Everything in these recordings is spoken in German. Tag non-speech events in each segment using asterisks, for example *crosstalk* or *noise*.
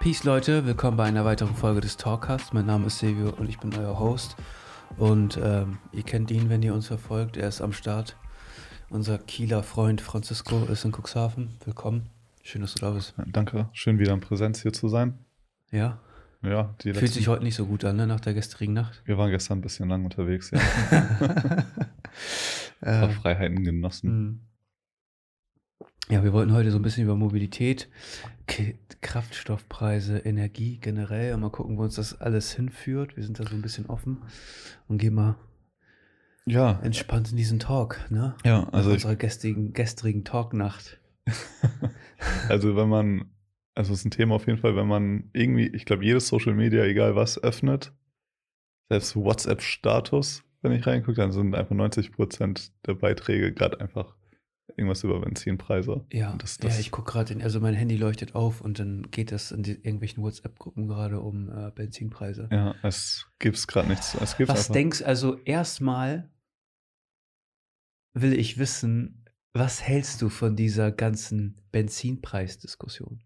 Peace Leute, willkommen bei einer weiteren Folge des Talkcasts. Mein Name ist Silvio und ich bin euer Host. Und ähm, ihr kennt ihn, wenn ihr uns verfolgt. Er ist am Start. Unser Kieler Freund Francisco ist in Cuxhaven. Willkommen. Schön, dass du da bist. Danke. Schön wieder in Präsenz hier zu sein. Ja. Ja, die Fühlt sich heute nicht so gut an, ne, nach der gestrigen Nacht. Wir waren gestern ein bisschen lang unterwegs, ja. *laughs* ein paar Freiheiten genossen. Ja, wir wollten heute so ein bisschen über Mobilität, K Kraftstoffpreise, Energie generell mal gucken, wo uns das alles hinführt. Wir sind da so ein bisschen offen und gehen mal ja. entspannt in diesen Talk, ne? Ja, also. Unserer gestrigen, gestrigen Talknacht. *laughs* also, wenn man, also, es ist ein Thema auf jeden Fall, wenn man irgendwie, ich glaube, jedes Social Media, egal was, öffnet, selbst WhatsApp-Status, wenn ich reingucke, dann sind einfach 90 Prozent der Beiträge gerade einfach irgendwas über Benzinpreise. Ja, das, das ja ich gucke gerade, also mein Handy leuchtet auf und dann geht das in die, irgendwelchen WhatsApp-Gruppen gerade um äh, Benzinpreise. Ja, es gibt es gerade nichts. Es gibt's was denkst also erstmal will ich wissen, was hältst du von dieser ganzen Benzinpreisdiskussion?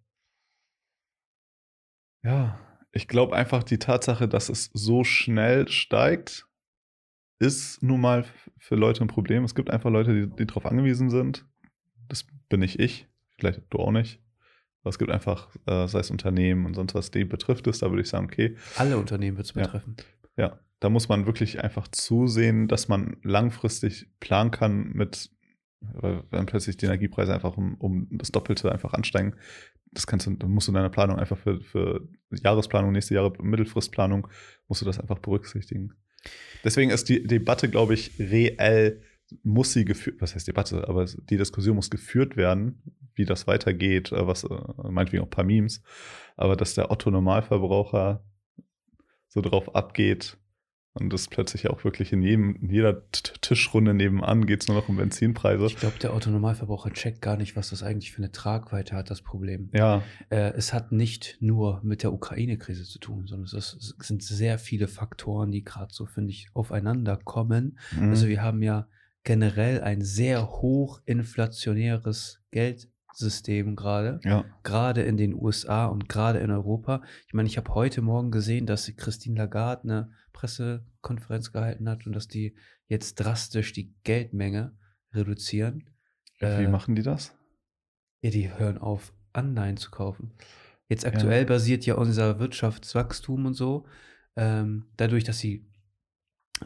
Ja, ich glaube einfach die Tatsache, dass es so schnell steigt, ist nun mal für Leute ein Problem. Es gibt einfach Leute, die, die darauf angewiesen sind. Das bin nicht ich, vielleicht du auch nicht. Aber es gibt einfach, äh, sei es Unternehmen und sonst was, die betrifft es, da würde ich sagen, okay. Alle Unternehmen wird es betreffen. Ja, ja, da muss man wirklich einfach zusehen, dass man langfristig planen kann mit, weil wenn plötzlich die Energiepreise einfach um, um das Doppelte einfach ansteigen, das kannst du, musst du in deiner Planung einfach für, für Jahresplanung, nächste Jahre Mittelfristplanung, musst du das einfach berücksichtigen. Deswegen ist die Debatte, glaube ich, reell, muss sie geführt, was heißt Debatte, aber die Diskussion muss geführt werden, wie das weitergeht, äh, was äh, meinetwegen auch ein paar Memes, aber dass der Otto Normalverbraucher so drauf abgeht, und das plötzlich auch wirklich in, jedem, in jeder Tischrunde nebenan geht es nur noch um Benzinpreise. Ich glaube, der Autonormalverbraucher checkt gar nicht, was das eigentlich für eine Tragweite hat, das Problem. Ja. Äh, es hat nicht nur mit der Ukraine-Krise zu tun, sondern es, ist, es, sind sehr viele Faktoren, die gerade so, finde ich, aufeinander kommen. Mhm. Also wir haben ja generell ein sehr hoch inflationäres Geld System gerade. Ja. Gerade in den USA und gerade in Europa. Ich meine, ich habe heute Morgen gesehen, dass Christine Lagarde eine Pressekonferenz gehalten hat und dass die jetzt drastisch die Geldmenge reduzieren. Wie äh, machen die das? Ja, die hören auf, Anleihen zu kaufen. Jetzt aktuell ja. basiert ja unser Wirtschaftswachstum und so, ähm, dadurch, dass sie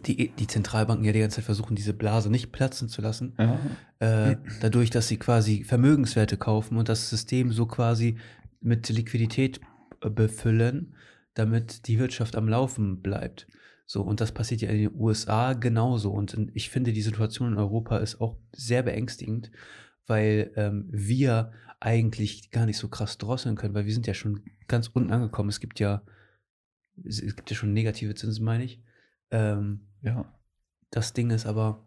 die, die Zentralbanken ja die ganze Zeit versuchen, diese Blase nicht platzen zu lassen, ja. äh, dadurch, dass sie quasi Vermögenswerte kaufen und das System so quasi mit Liquidität äh, befüllen, damit die Wirtschaft am Laufen bleibt. So, und das passiert ja in den USA genauso. Und ich finde, die Situation in Europa ist auch sehr beängstigend, weil ähm, wir eigentlich gar nicht so krass drosseln können, weil wir sind ja schon ganz unten angekommen. Es gibt ja, es gibt ja schon negative Zinsen, meine ich. Ähm, ja. Das Ding ist aber,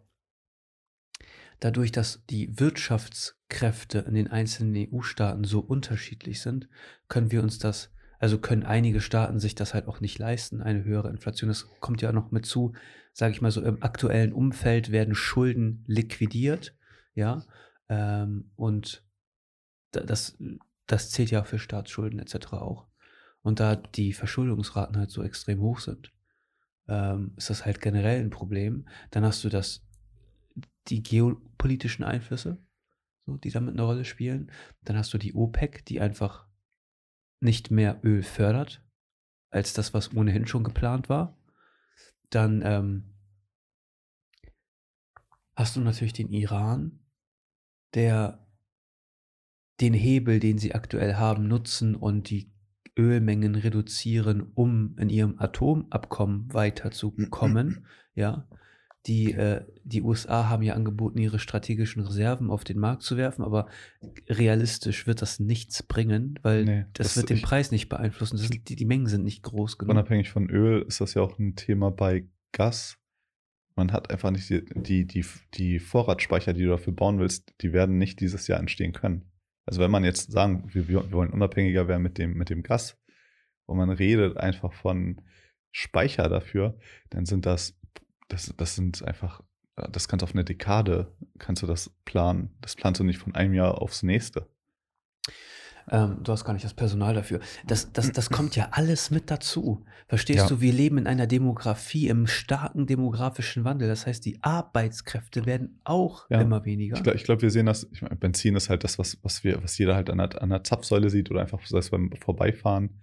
dadurch, dass die Wirtschaftskräfte in den einzelnen EU-Staaten so unterschiedlich sind, können wir uns das, also können einige Staaten sich das halt auch nicht leisten, eine höhere Inflation. Das kommt ja noch mit zu, sage ich mal so, im aktuellen Umfeld werden Schulden liquidiert, ja, ähm, und das, das zählt ja für Staatsschulden etc. auch. Und da die Verschuldungsraten halt so extrem hoch sind, ähm, ist das halt generell ein Problem. Dann hast du das, die geopolitischen Einflüsse, so, die damit eine Rolle spielen. Dann hast du die OPEC, die einfach nicht mehr Öl fördert, als das, was ohnehin schon geplant war. Dann ähm, hast du natürlich den Iran, der den Hebel, den sie aktuell haben, nutzen und die Ölmengen reduzieren, um in ihrem Atomabkommen weiterzukommen. ja, die, äh, die USA haben ja angeboten, ihre strategischen Reserven auf den Markt zu werfen, aber realistisch wird das nichts bringen, weil nee, das, das, wird den ich, Preis nicht beeinflussen. Sind, die, die Mengen sind nicht groß genug. Unabhängig von Öl ist das ja auch ein Thema bei Gas. Man hat einfach nicht die, die, die, die Vorratsspeicher, die du dafür bauen willst, die werden nicht dieses Jahr entstehen können. Also wenn man jetzt sagen, wir, wir wollen unabhängiger werden mit dem, mit dem Gas, wo man redet einfach von Speicher dafür, dann sind das, das, das sind einfach, das kannst du auf eine Dekade, kannst du das planen. Das planst du nicht von einem Jahr aufs nächste. Ähm, du hast gar nicht das Personal dafür. Das, das, das kommt ja alles mit dazu. Verstehst Ja. du, wir leben in einer Demografie, im starken demografischen Wandel. Das heißt, die Arbeitskräfte werden auch Ja. immer weniger. Ich glaube, glaub, wir sehen das, ich meine, Benzin ist halt das, was, was wir, was jeder halt an der, an der Zapfsäule sieht oder einfach sei es beim Vorbeifahren.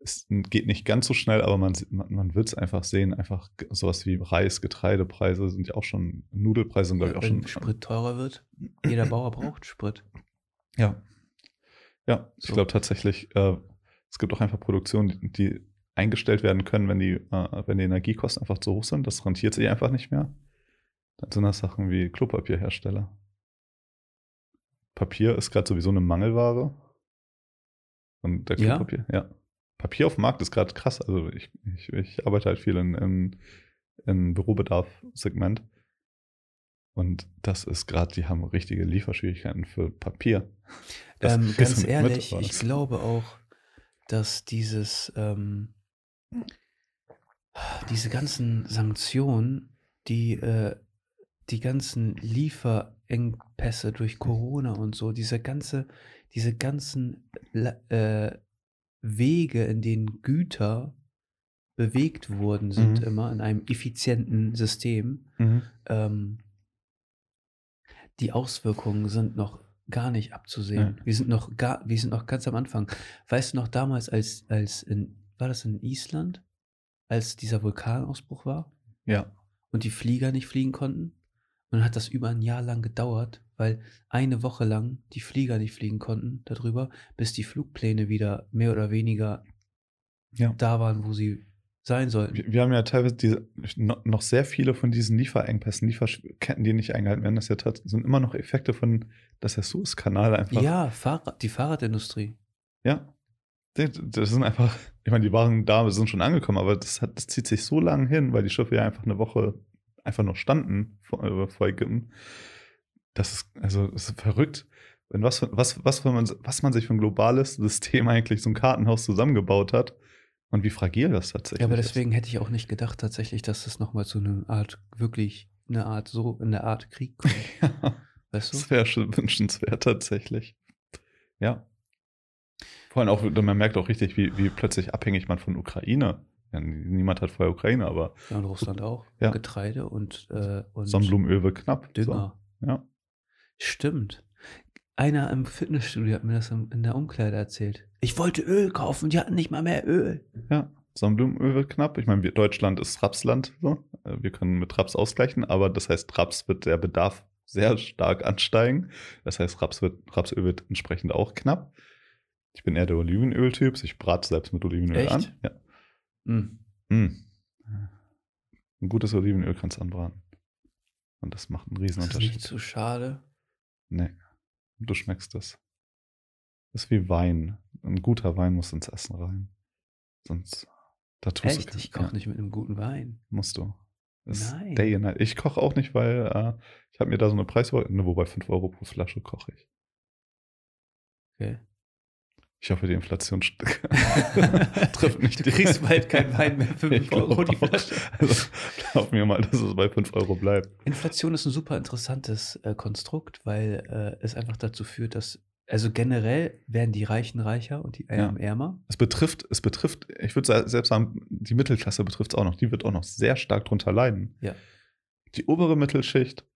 Es geht nicht ganz so schnell, aber man, man, man wird es einfach sehen. Einfach sowas wie Reis, Getreidepreise sind ja auch schon, Nudelpreise sind, glaube ich, auch Wenn schon. Sprit teurer wird, jeder Bauer braucht Sprit. Ja. Ja, ich So. glaube tatsächlich, äh, es gibt auch einfach Produktionen, die, die eingestellt werden können, wenn die, äh, wenn die Energiekosten einfach zu hoch sind. Das rentiert sich einfach nicht mehr. Dann sind das Sachen wie Klopapierhersteller. Papier ist gerade sowieso eine Mangelware. Und der Ja? Klopapier, ja. Papier auf dem Markt ist gerade krass. Also ich, ich, ich arbeite halt viel in, in, in Bürobedarf-Segment. Und das ist gerade, die haben richtige Lieferschwierigkeiten für Papier. Ähm, ganz ehrlich, ich glaube auch, dass dieses, ähm, diese ganzen Sanktionen, die, äh, die ganzen Lieferengpässe durch Corona und so, diese ganze, diese ganzen äh, Wege, in denen Güter bewegt wurden, sind Mhm. immer in einem effizienten System. Mhm. Ähm, die Auswirkungen sind noch gar nicht abzusehen. Wir sind noch gar, wir sind noch ganz am Anfang. Weißt du noch damals, als, als in, war das in Island, als dieser Vulkanausbruch war Ja. und die Flieger nicht fliegen konnten? Und dann hat das über ein Jahr lang gedauert, weil eine Woche lang die Flieger nicht fliegen konnten darüber, bis die Flugpläne wieder mehr oder weniger Ja. da waren, wo sie sein sollten. Wir, wir haben ja teilweise diese, no- noch sehr viele von diesen Lieferengpässen, Lieferketten, die nicht eingehalten werden. Das ja sind immer noch Effekte von, dass der Suezkanal einfach. Ja, Fahrrad, die Fahrradindustrie. Ja. Das sind einfach, ich meine, die Waren da sind schon angekommen, aber das, hat, das zieht sich so lang hin, weil die Schiffe ja einfach eine Woche einfach noch standen vor, äh, vor Ägypten. Das ist, also, das ist verrückt. Wenn was, was, was, für man, was man sich für ein globales System eigentlich so ein Kartenhaus zusammengebaut hat und wie fragil das tatsächlich Ja, aber ist. deswegen hätte ich auch nicht gedacht tatsächlich, dass das nochmal zu einer Art, wirklich eine Art, so in der Art Krieg kommt. *laughs* Ja. Weißt du? Das wäre schon wünschenswert tatsächlich. Ja. Vor allem auch, man merkt auch richtig, wie, wie plötzlich abhängig man von Ukraine. Ja, niemand hat vorher Ukraine, aber Ja, und Russland auch. Ja. Getreide und, äh, und Sonnenblumenöl wird knapp. Dünger. So. Ja. Stimmt. Einer im Fitnessstudio hat mir das in der Umkleide erzählt. Ich wollte Öl kaufen, die hatten nicht mal mehr Öl. ja. Sonnenblumenöl wird knapp. Ich meine, wir, Deutschland ist Rapsland. So. Äh, Wir können mit Raps ausgleichen, aber das heißt, Raps wird der Bedarf sehr stark ansteigen. Das heißt, Raps wird, Rapsöl wird entsprechend auch knapp. Ich bin eher der Olivenöl-Typ. Ich brate selbst mit Olivenöl Echt? an. Ja. Hm. Mm. Ein gutes Olivenöl kannst du anbraten. Und das macht einen Ist das nicht Riesenunterschied. zu schade? Nee. Du schmeckst es. Ist wie Wein. Ein guter Wein muss ins Essen rein. Sonst, da tust Echt? du Ich koche ja, nicht mit einem guten Wein. Musst du. Das Nein. Day and night. Ich koche auch nicht, weil äh, ich habe mir da so eine Preiswahl, ne, wobei 5 Euro pro Flasche koche ich. Okay. Ich hoffe, die Inflation *laughs* trifft nicht Du kriegst bald keinen Wein mehr für *laughs* Ich 5 Euro die. Flasche. Also, glaub mir mal, dass es bei 5 Euro bleibt. Inflation ist ein super interessantes äh, Konstrukt, weil äh, es einfach dazu führt, dass, also generell werden die Reichen reicher und die Ärmeren ärmer. Es betrifft, es betrifft, ich würde selbst sagen, die Mittelklasse betrifft es auch noch. Die wird auch noch sehr stark drunter leiden. Ja. Die obere Mittelschicht,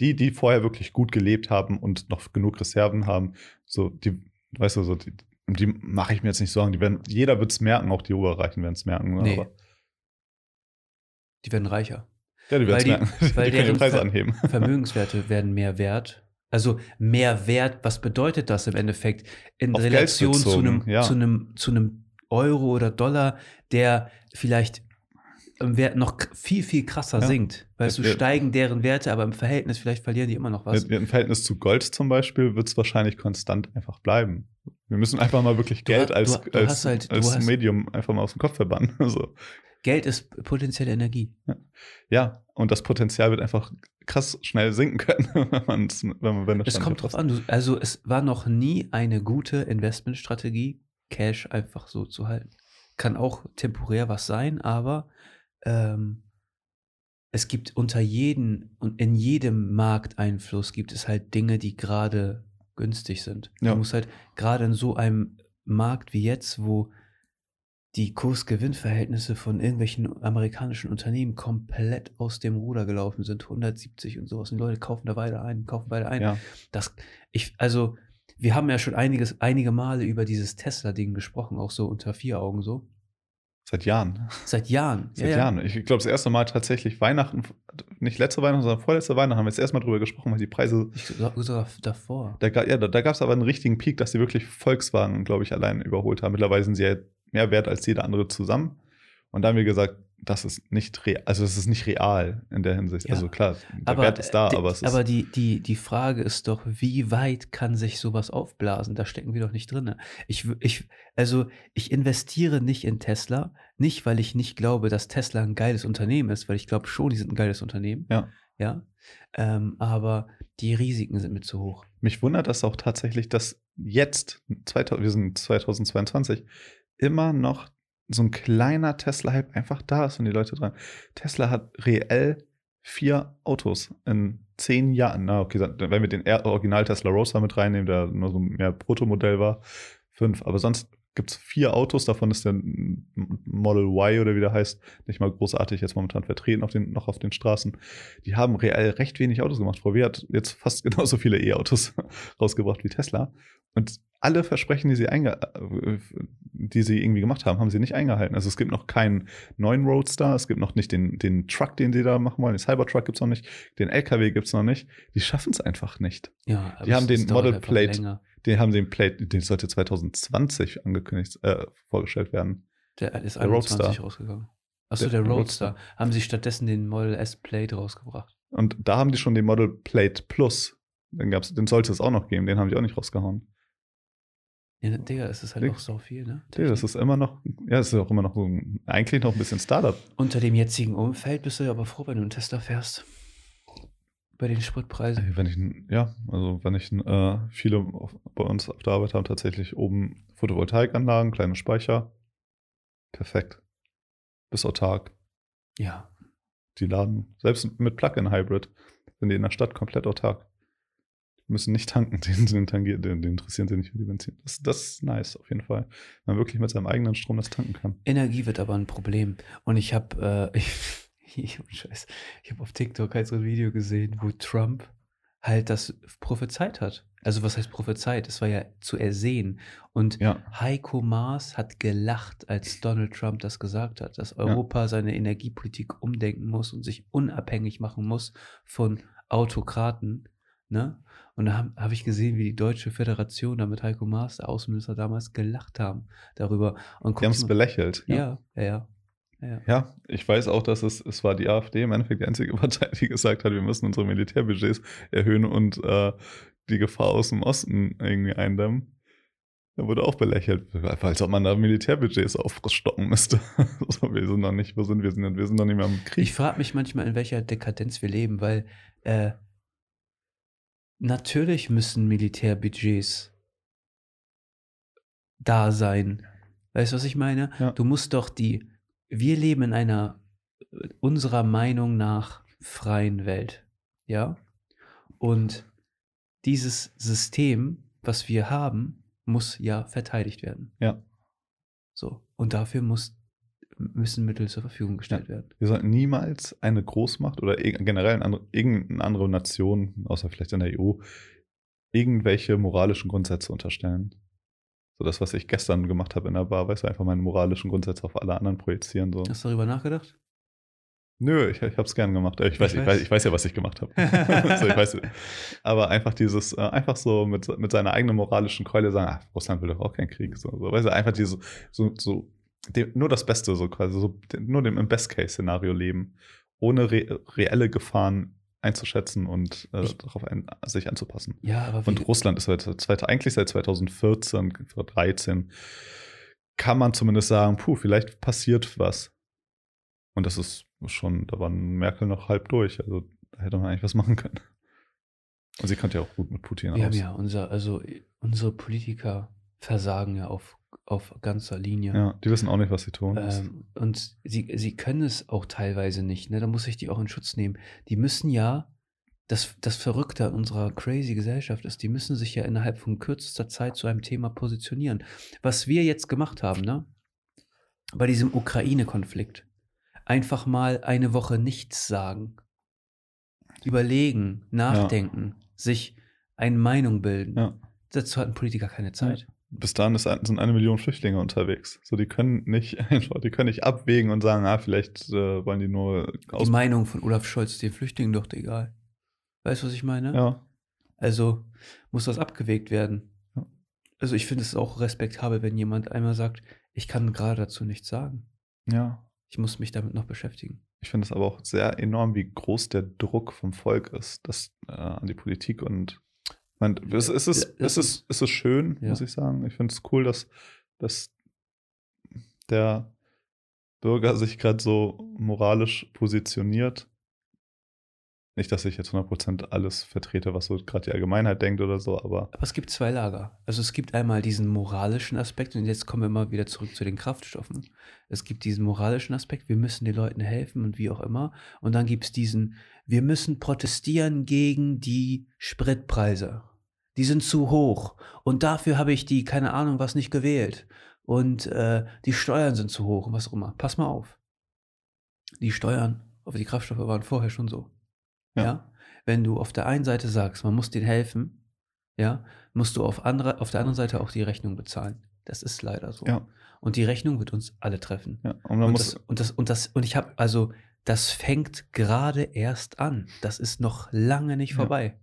die, die vorher wirklich gut gelebt haben und noch genug Reserven haben, so, die, weißt du, so, die, die mache ich mir jetzt nicht Sorgen. Die werden, jeder wird es merken, auch die Oberreichen werden es merken. ne, Nee. Aber, Die werden reicher. ja, die werden es merken. *laughs* Die, weil können die deren Preise Ver- anheben. *laughs* Vermögenswerte werden mehr wert. Also mehr wert, was bedeutet das im Endeffekt? In Auf Relation zu einem, ja. zu, einem, zu einem Euro oder Dollar, der vielleicht im Wert noch viel, viel krasser Ja. sinkt. Weißt du, Ja. steigen deren Werte, aber im Verhältnis vielleicht verlieren die immer noch was. Im Verhältnis zu Gold zum Beispiel wird es wahrscheinlich konstant einfach bleiben. Wir müssen einfach mal wirklich Du Geld ha- als, du- du als, hast halt- du als hast- Medium einfach mal aus dem Kopf verbannen. *laughs* Also, Geld ist potenzielle Energie. ja, und das Potenzial wird einfach krass schnell sinken können, *laughs* wenn, man's, wenn man wenn das Es kommt drauf an. Du, also es war noch nie eine gute Investmentstrategie, Cash einfach so zu halten. Kann auch temporär was sein, aber ähm, es gibt unter jeden und in jedem Markteinfluss gibt es halt Dinge, die gerade günstig sind. Ja. Du musst halt gerade in so einem Markt wie jetzt, wo die Kurs-Gewinn-Verhältnisse von irgendwelchen amerikanischen Unternehmen komplett aus dem Ruder gelaufen sind, 170 und sowas. Und die Leute kaufen da weiter ein, kaufen weiter ein. Ja. Das, ich, also, wir haben ja schon einiges, einige Male über dieses Tesla-Ding gesprochen, auch so unter vier Augen so. Seit Jahren. Seit Jahren. Seit Ja, ja. Jahren. Ich glaube, das erste Mal tatsächlich Weihnachten, nicht letzte Weihnachten, sondern vorletzte Weihnachten haben wir jetzt erstmal drüber gesprochen, weil die Preise. Ich, sogar davor. Da, ja, da, da gab es aber einen richtigen Peak, dass sie wirklich Volkswagen, glaube ich, allein überholt haben. Mittlerweile sind sie ja mehr wert als jeder andere zusammen. Und da haben wir gesagt, das ist nicht real, also es ist nicht real in der Hinsicht. Ja. Also klar, der Wert ist da, die, aber es ist. aber die, die, die Frage ist doch, wie weit kann sich sowas aufblasen? Da stecken wir doch nicht drin. Ich, ich, also ich investiere nicht in Tesla, nicht weil ich nicht glaube, dass Tesla ein geiles Unternehmen ist, weil ich glaube schon, die sind ein geiles Unternehmen. Ja. Ja. Ähm, aber die Risiken sind mir zu hoch. Mich wundert das auch tatsächlich, dass jetzt, 2000, wir sind 2022, immer noch so ein kleiner Tesla-Hype einfach da ist und die Leute dran. Tesla hat reell vier Autos in zehn Jahren. Na, okay, wenn wir den Original Tesla Roadster mit reinnehmen, der nur so mehr Protomodell war, fünf. Aber sonst gibt es vier Autos, davon ist der Model Y oder wie der heißt, nicht mal großartig jetzt momentan vertreten auf den, noch auf den Straßen. Die haben reell recht wenig Autos gemacht. VW hat jetzt fast *laughs* genauso viele E-Autos *laughs* rausgebracht wie Tesla. Und alle Versprechen, die sie, einge äh, die sie irgendwie gemacht haben, haben sie nicht eingehalten. Also es gibt noch keinen neuen Roadster, es gibt noch nicht den, den Truck, den sie da machen wollen, den Cybertruck gibt es noch nicht, den LKW gibt es noch nicht. Die schaffen es einfach nicht. Ja, Die haben den Model Plate. länger. Den haben sie im Plate, den sollte 2020 angekündigt, äh, vorgestellt werden. Der ist Der 21 Roadster. rausgegangen. Achso, der, Der Roadster. Roadster. Haben sie stattdessen den Model S Plate rausgebracht. Und da haben die schon den Model Plate Plus. Den, gab's, den sollte es auch noch geben, den haben die auch nicht rausgehauen. Ja, Digga, es ist halt Digga. auch so viel, ne? Nee, das ist immer noch, ja, es ist auch immer noch so eigentlich noch ein bisschen Startup. Unter dem jetzigen Umfeld bist du ja aber froh, wenn du einen Tesla fährst. Bei den Spritpreisen. Wenn ich, ja, also wenn ich, äh, viele auf, bei uns auf der Arbeit haben tatsächlich oben Photovoltaikanlagen, kleine Speicher. Perfekt. Bis autark. Ja. Die laden, selbst mit Plug-in-Hybrid, sind die in der Stadt komplett autark. Die müssen nicht tanken, *laughs* den, den, tangieren, den, den interessieren sie nicht für die Benzin. Das, das ist nice, auf jeden Fall. Wenn man wirklich mit seinem eigenen Strom das tanken kann. Energie wird aber ein Problem. Und ich habe, äh, *laughs* ich, *laughs* Scheiß, ich habe auf TikTok halt so ein Video gesehen, wo Trump halt das prophezeit hat. Also was heißt prophezeit? Es war ja zu ersehen. Und Ja. Heiko Maas hat gelacht, als Donald Trump das gesagt hat, dass Europa seine Energiepolitik umdenken muss und sich unabhängig machen muss von Autokraten. Ne? Und da habe hab ich gesehen, wie die Deutsche Föderation da mit Heiko Maas, der Außenminister damals, gelacht haben darüber. Und Die haben es belächelt. ja, ja, ja. Ja. Ja, ich weiß auch, dass es, es war die AfD im Endeffekt die einzige *laughs* Partei, die gesagt hat, wir müssen unsere Militärbudgets erhöhen und äh, die Gefahr aus dem Osten irgendwie eindämmen. Da wurde auch belächelt, als ob man da Militärbudgets aufstocken müsste. *laughs* so, wir sind noch nicht, wo sind wir? Sind, wir sind noch nicht mehr im Krieg. Ich frage mich manchmal, in welcher Dekadenz wir leben, weil äh, natürlich müssen Militärbudgets da sein. Weißt du, was ich meine? Ja. Du musst doch die. Wir leben in einer äh, unserer Meinung nach freien Welt. Ja? Und dieses System, was wir haben, muss ja verteidigt werden. Ja. So. Und dafür muss, müssen Mittel zur Verfügung gestellt werden. Wir sollten niemals eine Großmacht oder generell eine andere, irgendeine andere Nation, außer vielleicht in der EU, irgendwelche moralischen Grundsätze unterstellen. So das, was ich gestern gemacht habe in der Bar, weißt du, einfach meine moralischen Grundsätze auf alle anderen projizieren. So. Hast du darüber nachgedacht? Nö, ich, ich habe es gern gemacht. Ich weiß, Ich ich, weiß. weiß, ich weiß ja, was ich gemacht habe. *laughs* so, ich weiß, aber einfach dieses, äh, einfach so mit, mit seiner eigenen moralischen Keule sagen, ach, Russland will doch auch keinen Krieg. So, so, weißt du, einfach dieses, so, so dem, nur das Beste, so quasi, so, nur dem im Best-Case-Szenario leben, ohne re reelle Gefahren einzuschätzen und äh, darauf ein, sich anzupassen. Ja, aber Und Russland ist seit, seit, eigentlich seit 2014, 2013, kann man zumindest sagen, puh, vielleicht passiert was. Und das ist schon, da war Merkel noch halb durch. Also da hätte man eigentlich was machen können. Und sie kannte ja auch gut mit Putin wir haben aus. ja unser, also unsere Politiker versagen ja auf, auf ganzer Linie. Ja, die wissen auch nicht, was sie tun. Ähm, und sie, sie können es auch teilweise nicht, ne? Da muss ich die auch in Schutz nehmen. Die müssen ja das, das Verrückte an unserer crazy Gesellschaft ist, die müssen sich ja innerhalb von kürzester Zeit zu einem Thema positionieren. Was wir jetzt gemacht haben, ne? Bei diesem Ukraine-Konflikt. Einfach mal eine Woche nichts sagen. Überlegen, nachdenken, sich eine Meinung bilden. Ja. Dazu hat ein Politiker keine Zeit. Bis dahin ist, sind eine Million Flüchtlinge unterwegs. So, die können nicht *laughs* einfach, die können nicht abwägen und sagen, ah, vielleicht äh, wollen die nur Die aus. Meinung von Olaf Scholz ist den Flüchtlingen doch egal. Weißt du, was ich meine? Ja, Also muss das abgewägt werden. Ja. Also ich finde es auch respektabel, wenn jemand einmal sagt, ich kann gerade dazu nichts sagen. ja. Ich muss mich damit noch beschäftigen. Ich finde es aber auch sehr enorm, wie groß der Druck vom Volk ist, das äh, an die Politik und man, es, es, ist, es, ist, es ist schön, Ja. muss ich sagen. Ich finde es cool, dass, dass der Bürger sich gerade so moralisch positioniert. Nicht, dass ich jetzt 100% alles vertrete, was so gerade die Allgemeinheit denkt oder so, aber Aber es gibt zwei Lager. Also es gibt einmal diesen moralischen Aspekt und jetzt kommen wir mal wieder zurück zu den Kraftstoffen. Es gibt diesen moralischen Aspekt, wir müssen den Leuten helfen und wie auch immer. Und dann gibt es diesen, wir müssen protestieren gegen die Spritpreise. Die sind zu hoch. Und dafür habe ich die, keine Ahnung, was nicht gewählt. Und äh, die Steuern sind zu hoch und was auch immer. Pass mal auf. Die Steuern auf die Kraftstoffe waren vorher schon so. Ja. ja? Wenn du auf der einen Seite sagst, man muss denen helfen, ja, musst du auf, andere, auf der anderen Seite auch die Rechnung bezahlen. Das ist leider so. ja. Und die Rechnung wird uns alle treffen. ja. Und Und das, und das, und das, und ich habe, also, das fängt gerade erst an. Das ist noch lange nicht Ja. vorbei.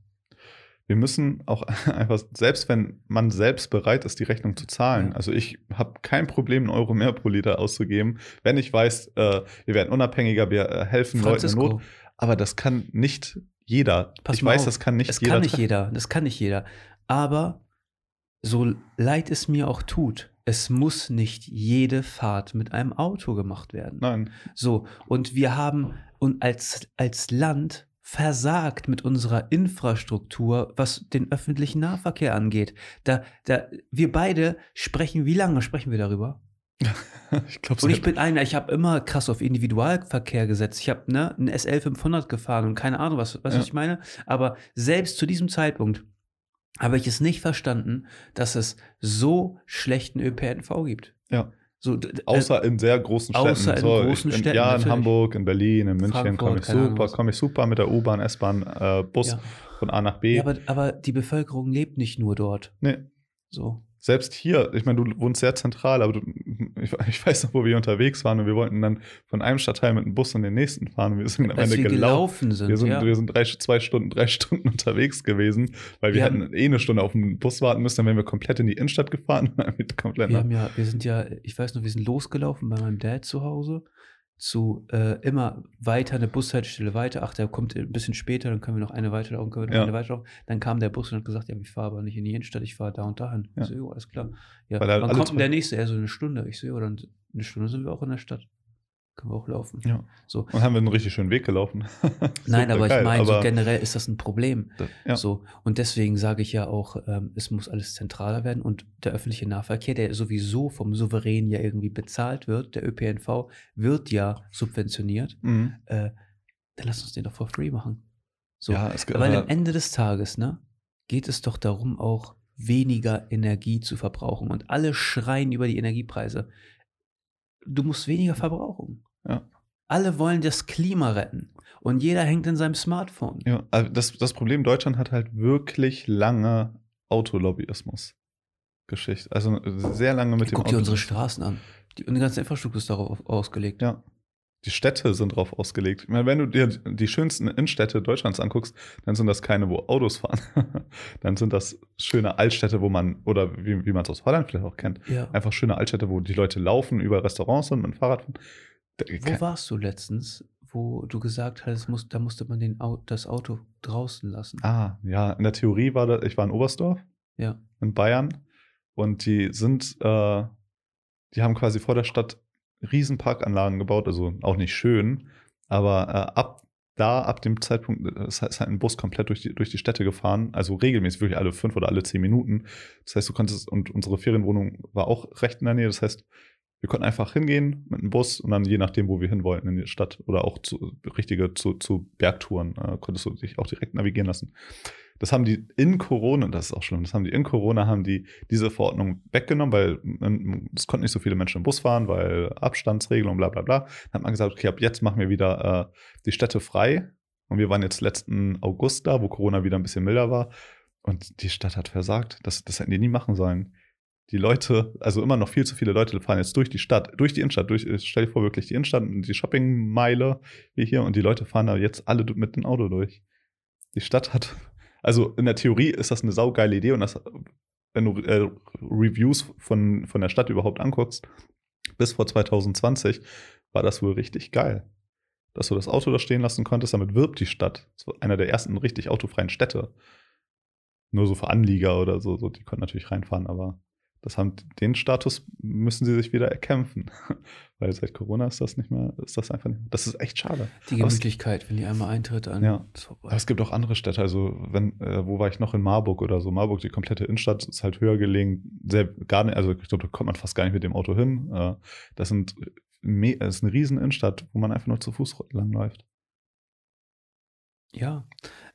wir müssen auch *laughs* einfach, selbst wenn man selbst bereit ist, die Rechnung zu zahlen, Ja. also ich habe kein Problem, einen Euro mehr pro Liter auszugeben, wenn ich weiß, äh, wir werden unabhängiger, wir äh, helfen Leuten in Francisco, Not, aber das kann nicht jeder. Pass ich weiß, auf. das kann nicht das jeder. kann nicht jeder. Das kann nicht jeder. Aber so leid es mir auch tut, es muss nicht jede Fahrt mit einem Auto gemacht werden. Nein, So, und wir haben und als, als Land versagt mit unserer Infrastruktur, was den öffentlichen Nahverkehr angeht. Da, da, wir beide sprechen, wie lange sprechen wir darüber? *laughs* ich glaube, Und ich bin einer, ich habe immer krass auf Individualverkehr gesetzt. Ich habe ne, ein SL 500 gefahren und keine Ahnung, was, du, Ja. was ich meine? Aber selbst zu diesem Zeitpunkt habe ich es nicht verstanden, dass es so schlechten ÖPNV gibt. Ja. So, d- Außer in sehr großen Städten. außer in so, großen ich, in, Städten, Ja, in natürlich. Hamburg, in Berlin, in München komme ich super, was. komme ich super mit der U-Bahn, S-Bahn, äh, Bus ja. von A nach B. Ja, aber, aber die Bevölkerung lebt nicht nur dort. nee, So. Selbst hier, ich meine, du wohnst sehr zentral, aber du, ich, ich weiß noch, wo wir unterwegs waren und wir wollten dann von einem Stadtteil mit dem Bus in den nächsten fahren und wir sind am Als Ende wir gelaufen. gelaufen sind, Wir sind, ja. wir sind drei, zwei Stunden, drei *laughs* Stunden unterwegs gewesen, weil wir, Wir hätten eh eine Stunde auf den Bus warten müssen, dann wären wir komplett in die Innenstadt gefahren. *laughs* und komplett wir haben ja, wir sind ja, ich weiß noch, wir sind losgelaufen bei meinem Dad zu Hause zu äh, immer weiter eine Bushaltestelle weiter. Ach, der kommt ein bisschen später, dann können wir noch eine weiterlaufen, können wir noch Ja. eine weiterlaufen. Dann kam der Bus und hat gesagt, ja, ich fahre aber nicht in die Innenstadt, ich fahre da und dahin. Ja. Ich so, jo, alles klar. Ja, wann kommt denn der nächste? Er so eine Stunde. Ich so, ja, dann eine Stunde sind wir auch in der Stadt. Können wir auch laufen. Ja. So. Und haben wir einen richtig schönen Weg gelaufen. *laughs* Nein, aber geil, ich meine, so generell ist das ein Problem. ja. So, und deswegen sage ich ja auch, ähm, es muss alles zentraler werden und der öffentliche Nahverkehr, der sowieso vom Souverän ja irgendwie bezahlt wird, der ÖPNV wird ja subventioniert, Mhm. äh, dann lass uns den doch for free machen. So, Ja, es weil am Ende des Tages, ne, geht es doch darum, auch weniger Energie zu verbrauchen und alle schreien über die Energiepreise. Du musst weniger verbrauchen. Ja. Alle wollen das Klima retten und jeder hängt in seinem Smartphone. Ja, also das, das Problem, Deutschland hat halt wirklich lange Autolobbyismus. Geschichte. Also sehr lange mit dem Guck dir unsere Straßen an. Die, die ganze Infrastruktur ist darauf ausgelegt. Ja. Die Städte sind darauf ausgelegt. Ich meine, wenn du dir die schönsten Innenstädte Deutschlands anguckst, dann sind das keine, wo Autos fahren. *laughs* dann sind das schöne Altstädte, wo man, oder wie, wie man es aus Holland vielleicht auch kennt, Ja. einfach schöne Altstädte, wo die Leute laufen, über Restaurants sind, mit dem Fahrrad fahren. Da- Wo warst du letztens, wo du gesagt hast, muss, da musste man den das Auto draußen lassen? Ah, ja, in der Theorie war das, ich war in Oberstdorf Ja. in Bayern und die sind, äh, die haben quasi vor der Stadt riesen Parkanlagen gebaut, also auch nicht schön, aber äh, ab da, ab dem Zeitpunkt, äh, ist halt ist halt ein Bus komplett durch die, durch die Städte gefahren, also regelmäßig, wirklich alle fünf oder alle zehn Minuten. Das heißt, du konntest, und unsere Ferienwohnung war auch recht in der Nähe, das heißt, Wir konnten einfach hingehen mit einem Bus und dann je nachdem, wo wir hin wollten in die Stadt oder auch zu, richtige zu, zu Bergtouren, äh, konntest du dich auch direkt navigieren lassen. Das haben die in Corona, das ist auch schlimm, das haben die in Corona, haben die diese Verordnung weggenommen, weil es konnten nicht so viele Menschen im Bus fahren, weil Abstandsregelung, bla bla bla. Dann hat man gesagt, okay, ab jetzt machen wir wieder äh, die Städte frei. Und wir waren jetzt letzten August da, wo Corona wieder ein bisschen milder war. Und die Stadt hat versagt. Das, das hätten die nie machen sollen. Die Leute, also immer noch viel zu viele Leute fahren jetzt durch die Stadt, durch die Innenstadt, durch, stell dir vor, wirklich die Innenstadt und die Shoppingmeile wie hier und die Leute fahren da jetzt alle mit dem Auto durch. Die Stadt hat also in der Theorie ist das eine saugeile Idee und das, wenn du äh, Reviews von, von der Stadt überhaupt anguckst, bis vor 2020 war das wohl richtig geil. Dass du das Auto da stehen lassen konntest, damit wirbt die Stadt. Das war einer der ersten richtig autofreien Städte. Nur so für Anlieger oder so, so die konnten natürlich reinfahren, aber das haben, den Status müssen sie sich wieder erkämpfen. *laughs* Weil seit Corona ist das nicht mehr, ist das einfach nicht mehr. Das ist echt schade. Die Gemütlichkeit, wenn die einmal eintritt, dann ja. Aber es gibt auch andere Städte. Also, wenn, äh, wo war ich noch in Marburg oder so? Marburg, die komplette Innenstadt ist halt höher gelegen. Sehr, gar nicht, also ich glaube, da kommt man fast gar nicht mit dem Auto hin. Äh, das, sind, das ist eine riesen Innenstadt, wo man einfach nur zu Fuß langläuft. Ja,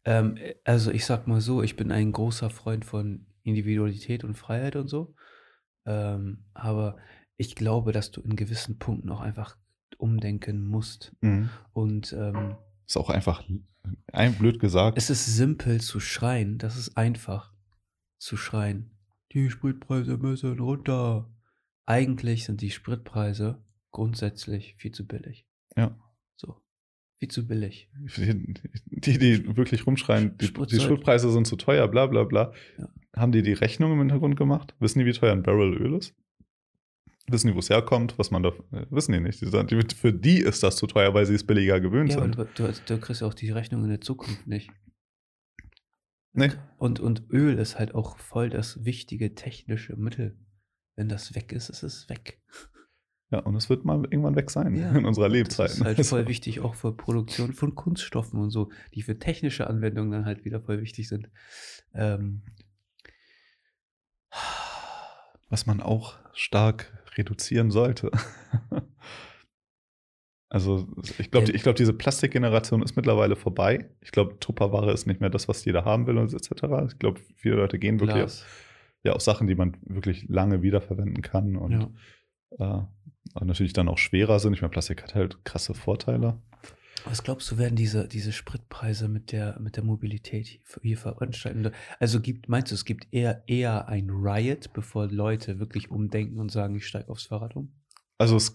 ähm, also ich sag mal so, ich bin ein großer Freund von Individualität und Freiheit und so. Ähm, aber ich glaube, dass du in gewissen Punkten auch einfach umdenken musst. Mhm. Und ähm, Ist auch einfach ein blöd gesagt. es ist simpel zu schreien. Das ist einfach zu schreien. Die Spritpreise müssen runter. Eigentlich sind die Spritpreise grundsätzlich viel zu billig. Ja. So. Viel zu billig. Die, die wirklich rumschreien, die, die. Spritpreise sind zu teuer, bla bla bla. Ja. Haben die die Rechnung im Hintergrund gemacht? Wissen die, wie teuer ein Barrel Öl ist? Wissen die, wo es herkommt, was man da. äh, Wissen die nicht. Die sagen, die, für die ist das zu teuer, weil sie es billiger gewöhnt Ja, aber sind. du, du, du kriegst auch die Rechnung in der Zukunft nicht. Nee. Und, und Öl ist halt auch voll das wichtige technische Mittel. Wenn das weg ist, ist es weg. Ja, und es wird mal irgendwann weg sein Ja, in unserer Das Lebzeit. ist halt voll wichtig auch für Produktion von Kunststoffen und so, die für technische Anwendungen dann halt wieder voll wichtig sind. Ähm, was man auch stark reduzieren sollte. *laughs* also ich glaube, ich glaube, diese Plastikgeneration ist mittlerweile vorbei. Ich glaube, Tupperware ist nicht mehr das, was jeder haben will und etc. Ich glaube, viele Leute gehen wirklich Glas. ja auf Sachen, die man wirklich lange wiederverwenden kann und Ja. äh, natürlich dann auch schwerer sind. Ich meine, Plastik hat halt krasse Vorteile. Was glaubst du, werden diese, diese Spritpreise mit der, mit der Mobilität hier, veranstalten? Also gibt, meinst du, es gibt eher, eher ein Riot, bevor Leute wirklich umdenken und sagen, ich steige aufs Fahrrad um? Also es,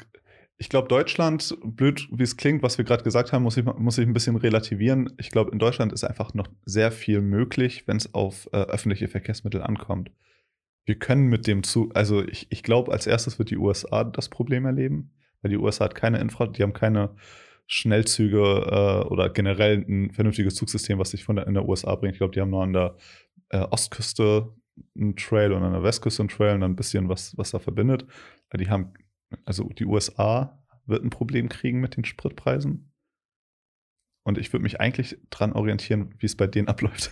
ich glaube, Deutschland, blöd wie es klingt, was wir gerade gesagt haben, muss ich, muss ich ein bisschen relativieren. Ich glaube, in Deutschland ist einfach noch sehr viel möglich, wenn es auf äh, öffentliche Verkehrsmittel ankommt. Wir können mit dem zu, also ich, ich glaube, als erstes wird die USA das Problem erleben, weil die USA hat keine Infra, die haben keine Schnellzüge äh, oder generell ein vernünftiges Zugsystem, was sich von der, in der USA bringt. Ich glaube, die haben nur an der äh, Ostküste einen Trail und an der Westküste einen Trail und dann ein bisschen was, was da verbindet. Die haben, also die USA wird ein Problem kriegen mit den Spritpreisen. Und ich würde mich eigentlich dran orientieren, wie es bei denen *laughs* abläuft.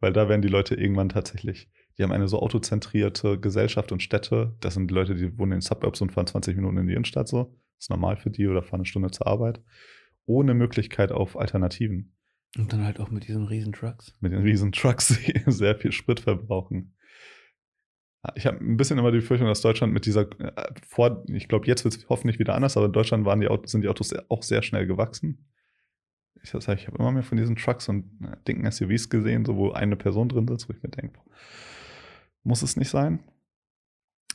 Weil da werden die Leute irgendwann tatsächlich, die haben eine so autozentrierte Gesellschaft und Städte. Das sind die Leute, die wohnen in den Suburbs und fahren 20 Minuten in die Innenstadt so. Ist normal für die oder fahren eine Stunde zur Arbeit. Ohne Möglichkeit auf Alternativen. Und dann halt auch mit diesen riesen Trucks. Mit den riesen Trucks, *laughs* die sehr viel Sprit verbrauchen. Ich habe ein bisschen immer die Befürchtung, dass Deutschland mit dieser, äh, vor, ich glaube, jetzt wird es hoffentlich wieder anders, aber in Deutschland waren die Autos, sind die Autos auch sehr schnell gewachsen. Ich, das heißt, ich habe immer mehr von diesen Trucks und äh, dicken SUVs gesehen, so wo eine Person drin sitzt, wo ich mir denke, muss es nicht sein.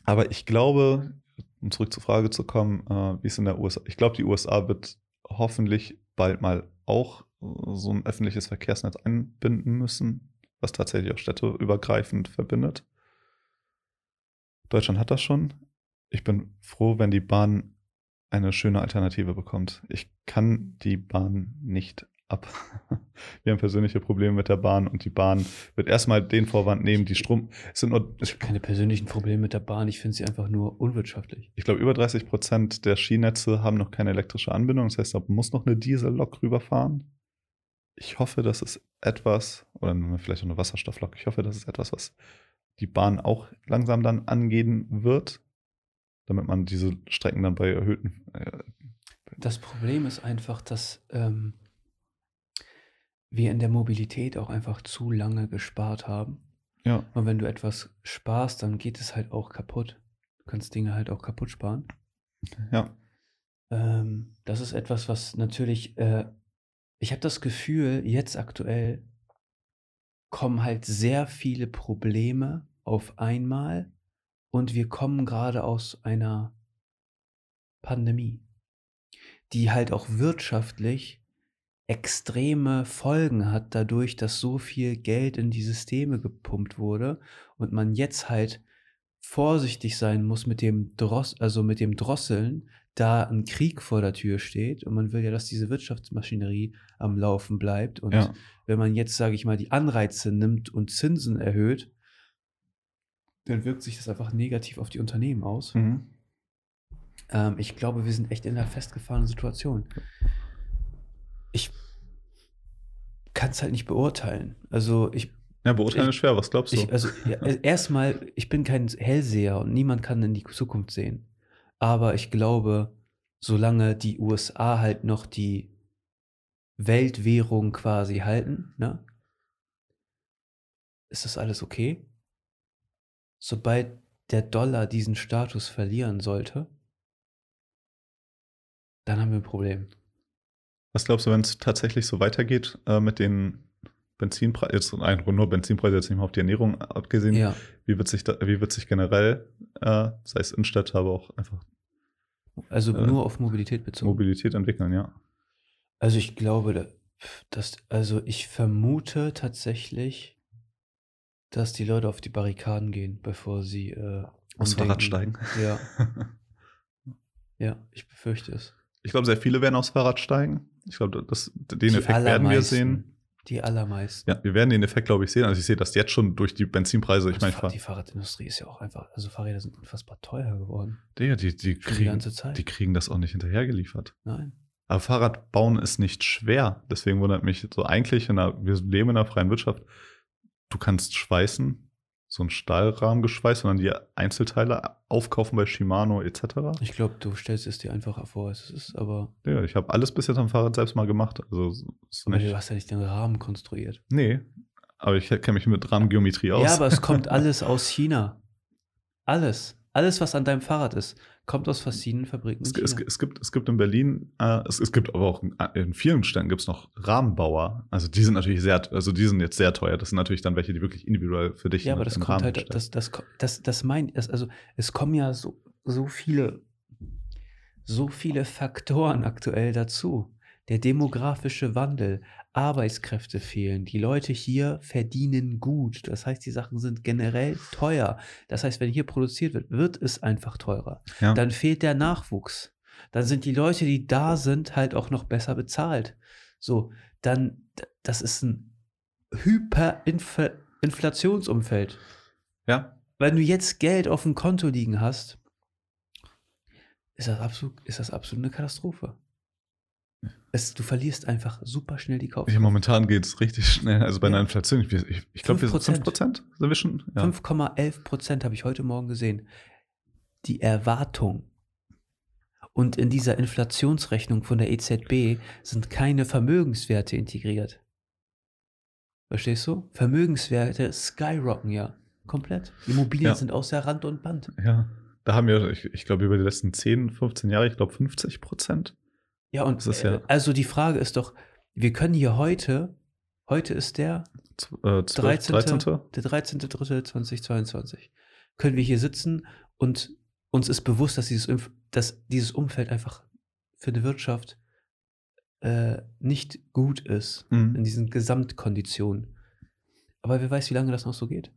Aber ich glaube, um zurück zur Frage zu kommen, äh, wie es in der USA, ich glaube, die USA wird hoffentlich bald mal auch äh, so ein öffentliches Verkehrsnetz einbinden müssen, was tatsächlich auch städteübergreifend verbindet. Deutschland hat das schon. Ich bin froh, wenn die Bahn eine schöne Alternative bekommt. Ich kann die Bahn nicht ab. *laughs* Wir haben persönliche Probleme mit der Bahn und die Bahn wird erstmal den Vorwand nehmen, die Strom. Es sind nur, Ich habe keine persönlichen Probleme mit der Bahn, ich finde sie einfach nur unwirtschaftlich. ich glaube, über 30 Prozent der Schienennetze haben noch keine elektrische Anbindung. Das heißt, da muss noch eine Diesellok rüberfahren. Ich hoffe, das ist etwas, oder vielleicht auch eine Wasserstofflok. Ich hoffe, das ist etwas, was die Bahn auch langsam dann angehen wird. damit man diese Strecken dann bei erhöhten. Äh, Das Problem ist einfach, dass ähm, wir in der Mobilität auch einfach zu lange gespart haben. ja, Und wenn du etwas sparst, dann geht es halt auch kaputt. Du kannst Dinge halt auch kaputt sparen. ja, Ähm, das ist etwas, was natürlich, äh, ich habe das Gefühl, jetzt aktuell kommen halt sehr viele Probleme auf einmal und wir kommen gerade aus einer Pandemie, die halt auch wirtschaftlich extreme Folgen hat, dadurch, dass so viel Geld in die Systeme gepumpt wurde und man jetzt halt vorsichtig sein muss mit dem Dross, also mit dem Drosseln, da ein Krieg vor der Tür steht und man will ja, dass diese Wirtschaftsmaschinerie am Laufen bleibt. Und ja. wenn man jetzt, sage ich mal, die Anreize nimmt und Zinsen erhöht, dann wirkt sich das einfach negativ auf die Unternehmen aus. Mhm. Ähm, ich glaube, wir sind echt in einer festgefahrenen Situation. Ich kann es halt nicht beurteilen. Also ich, Ja, beurteilen Ich- ist schwer, was glaubst du? ich also ja, *laughs* erstmal, ich bin kein Hellseher und niemand kann in die Zukunft sehen. Aber ich glaube, solange die USA halt noch die Weltwährung quasi halten, ne, ist das alles okay. Sobald der Dollar diesen Status verlieren sollte, dann haben wir ein Problem. Was glaubst du, wenn es tatsächlich so weitergeht äh, mit den Benzinpreisen, jetzt einfach nur Benzinpreise, jetzt nicht mal auf die Ernährung abgesehen, Ja, wie, wird sich da, wie wird sich generell, äh, sei es Innenstädte, aber auch einfach also Äh, nur auf Mobilität bezogen. Mobilität entwickeln, ja? Also ich glaube, da- dass, also ich vermute tatsächlich, dass die Leute auf die Barrikaden gehen, bevor sie äh, Aufs. Fahrrad steigen. Ja, *laughs* ja, ich befürchte es. Ich glaube, sehr viele werden aufs Fahrrad steigen. Ich glaube, das- den Die Effekt werden wir sehen. Die allermeisten. Ja, wir werden den Effekt, glaube ich, sehen. Also ich sehe das jetzt schon durch die Benzinpreise. Ich meine, die Fahrradindustrie ist ja auch einfach, also Fahrräder sind unfassbar teuer geworden. Digga, die, die, die kriegen, ganze Zeit. die kriegen das auch nicht hinterhergeliefert. Nein. Aber Fahrrad bauen ist nicht schwer. Deswegen wundert mich so eigentlich, in einer, wir leben in einer freien Wirtschaft, du kannst schweißen, so ein Stahlrahmengeschweiß und dann die Einzelteile aufkaufen bei Shimano etc. Ich glaube, du stellst es dir einfacher vor, es ist, aber, Ja, ich habe alles bis jetzt am Fahrrad selbst mal gemacht. Also ist aber du nicht, hast ja nicht den Rahmen konstruiert. nee, aber ich kenne mich mit Rahmengeometrie aus. Ja, aber es kommt *laughs* alles aus China. Alles. Alles, was an deinem Fahrrad ist, kommt aus verschiedenen Fabriken. Es, es, es, gibt, es gibt in Berlin, äh, es, es gibt aber auch in, in vielen Städten gibt es noch Rahmenbauer. Also die sind natürlich sehr, also die sind jetzt sehr teuer. Das sind natürlich dann welche, die wirklich individuell für dich Ja, aber das kommt Rahmen halt, herstellen. das, das, das, das mein, das, also es kommen ja so, so viele, so viele Faktoren aktuell dazu. Der demografische Wandel, Arbeitskräfte fehlen, die Leute hier verdienen gut. Das heißt, die Sachen sind generell teuer. Das heißt, wenn hier produziert wird, wird es einfach teurer. ja. Dann fehlt der Nachwuchs. Dann sind die Leute, die da sind, halt auch noch besser bezahlt. So, dann, das ist ein Hyperinflationsumfeld. ja, Wenn du jetzt Geld auf dem Konto liegen hast, ist das absolut, ist das absolut eine Katastrophe. Es, du verlierst einfach super schnell die Kauf. Ja, momentan geht es richtig schnell. Also bei einer Ja. Inflation, ich, ich, ich glaube, wir sind 5%. 5%. Sind wir schon? Ja. 5,11 Prozent habe ich heute Morgen gesehen. Die Erwartung. Und in dieser Inflationsrechnung von der EZB sind keine Vermögenswerte integriert. Verstehst du? Vermögenswerte skyrocken ja komplett. Immobilien Ja. sind außer Rand und Band. ja. Da haben wir, ich, ich glaube, über die letzten 10, 15 Jahre, ich glaube 50 Prozent. Ja, und ist ja- äh, also die Frage ist doch, wir können hier heute, heute ist der Äh, 12, 13. 13. Der 13.3.2022. Können wir hier sitzen und uns ist bewusst, dass dieses, dass dieses Umfeld einfach für die Wirtschaft äh, nicht gut ist in Mhm. diesen Gesamtkonditionen. Aber wer weiß, wie lange das noch so geht.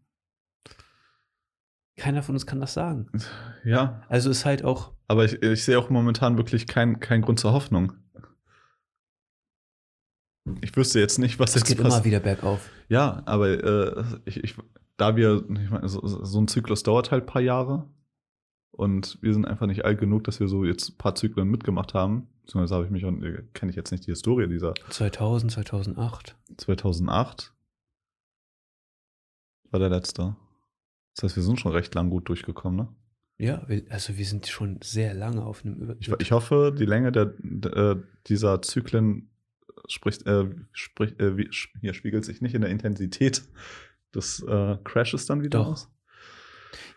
Keiner von uns kann das sagen. Ja, Also ist halt auch, aber ich, ich sehe auch momentan wirklich keinen kein Grund zur Hoffnung. Ich wüsste jetzt nicht, was es jetzt geht immer wieder bergauf. Ja, aber äh, ich, ich, da wir, ich meine, so, so ein Zyklus dauert halt ein paar Jahre und wir sind einfach nicht alt genug, dass wir so jetzt ein paar Zyklen mitgemacht haben. Beziehungsweise habe ich mich auch, kenne ich jetzt nicht die Historie dieser 2000, 2008. 2008 war der letzte. Das heißt, wir sind schon recht lang gut durchgekommen, ne? Ja, also wir sind schon sehr lange auf einem Über. Ich, ich hoffe, die Länge der, der, dieser Zyklen spricht, äh, spricht äh, wie, hier spiegelt sich nicht in der Intensität des äh, Crashes dann wieder Doch. aus.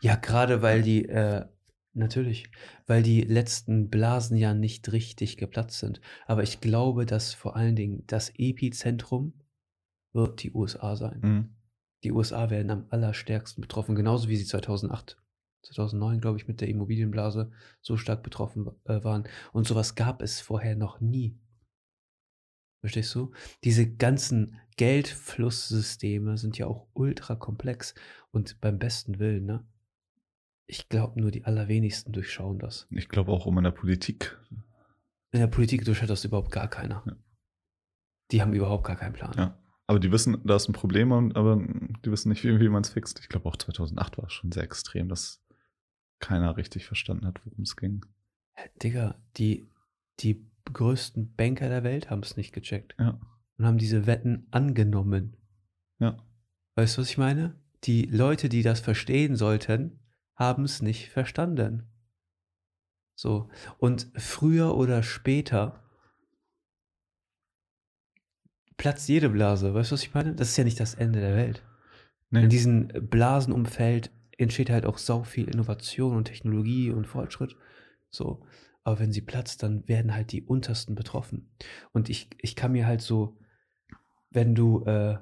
Ja, gerade weil die, äh, natürlich, weil die letzten Blasen ja nicht richtig geplatzt sind. Aber ich glaube, dass vor allen Dingen das Epizentrum wird die USA sein. Mhm. Die USA werden am allerstärksten betroffen, genauso wie sie 2008, 2009, glaube ich, mit der Immobilienblase so stark betroffen äh, waren. Und sowas gab es vorher noch nie. Verstehst du? Diese ganzen Geldflusssysteme sind ja auch ultra komplex und beim besten Willen, ne? Ich glaube, nur die allerwenigsten durchschauen das. Ich glaube auch um in der Politik. In der Politik durchschaut das überhaupt gar keiner. Ja. Die haben überhaupt gar keinen Plan. Ja. Aber die wissen, da ist ein Problem, und- aber die wissen nicht, wie, wie man es fixt. Ich glaube auch 2008 war es schon sehr extrem, dass keiner richtig verstanden hat, worum es ging. Digga, die, die größten Banker der Welt haben es nicht gecheckt Ja. und haben diese Wetten angenommen. Ja. Weißt du, was ich meine? Die Leute, die das verstehen sollten, haben es nicht verstanden. So. Und früher oder später platzt jede Blase. Weißt du, was ich meine? Das ist ja nicht das Ende der Welt. Nee. In diesem Blasenumfeld entsteht halt auch sau viel Innovation und Technologie und Fortschritt. So. Aber wenn sie platzt, dann werden halt die untersten betroffen. Und ich, ich kann mir halt so, wenn du äh,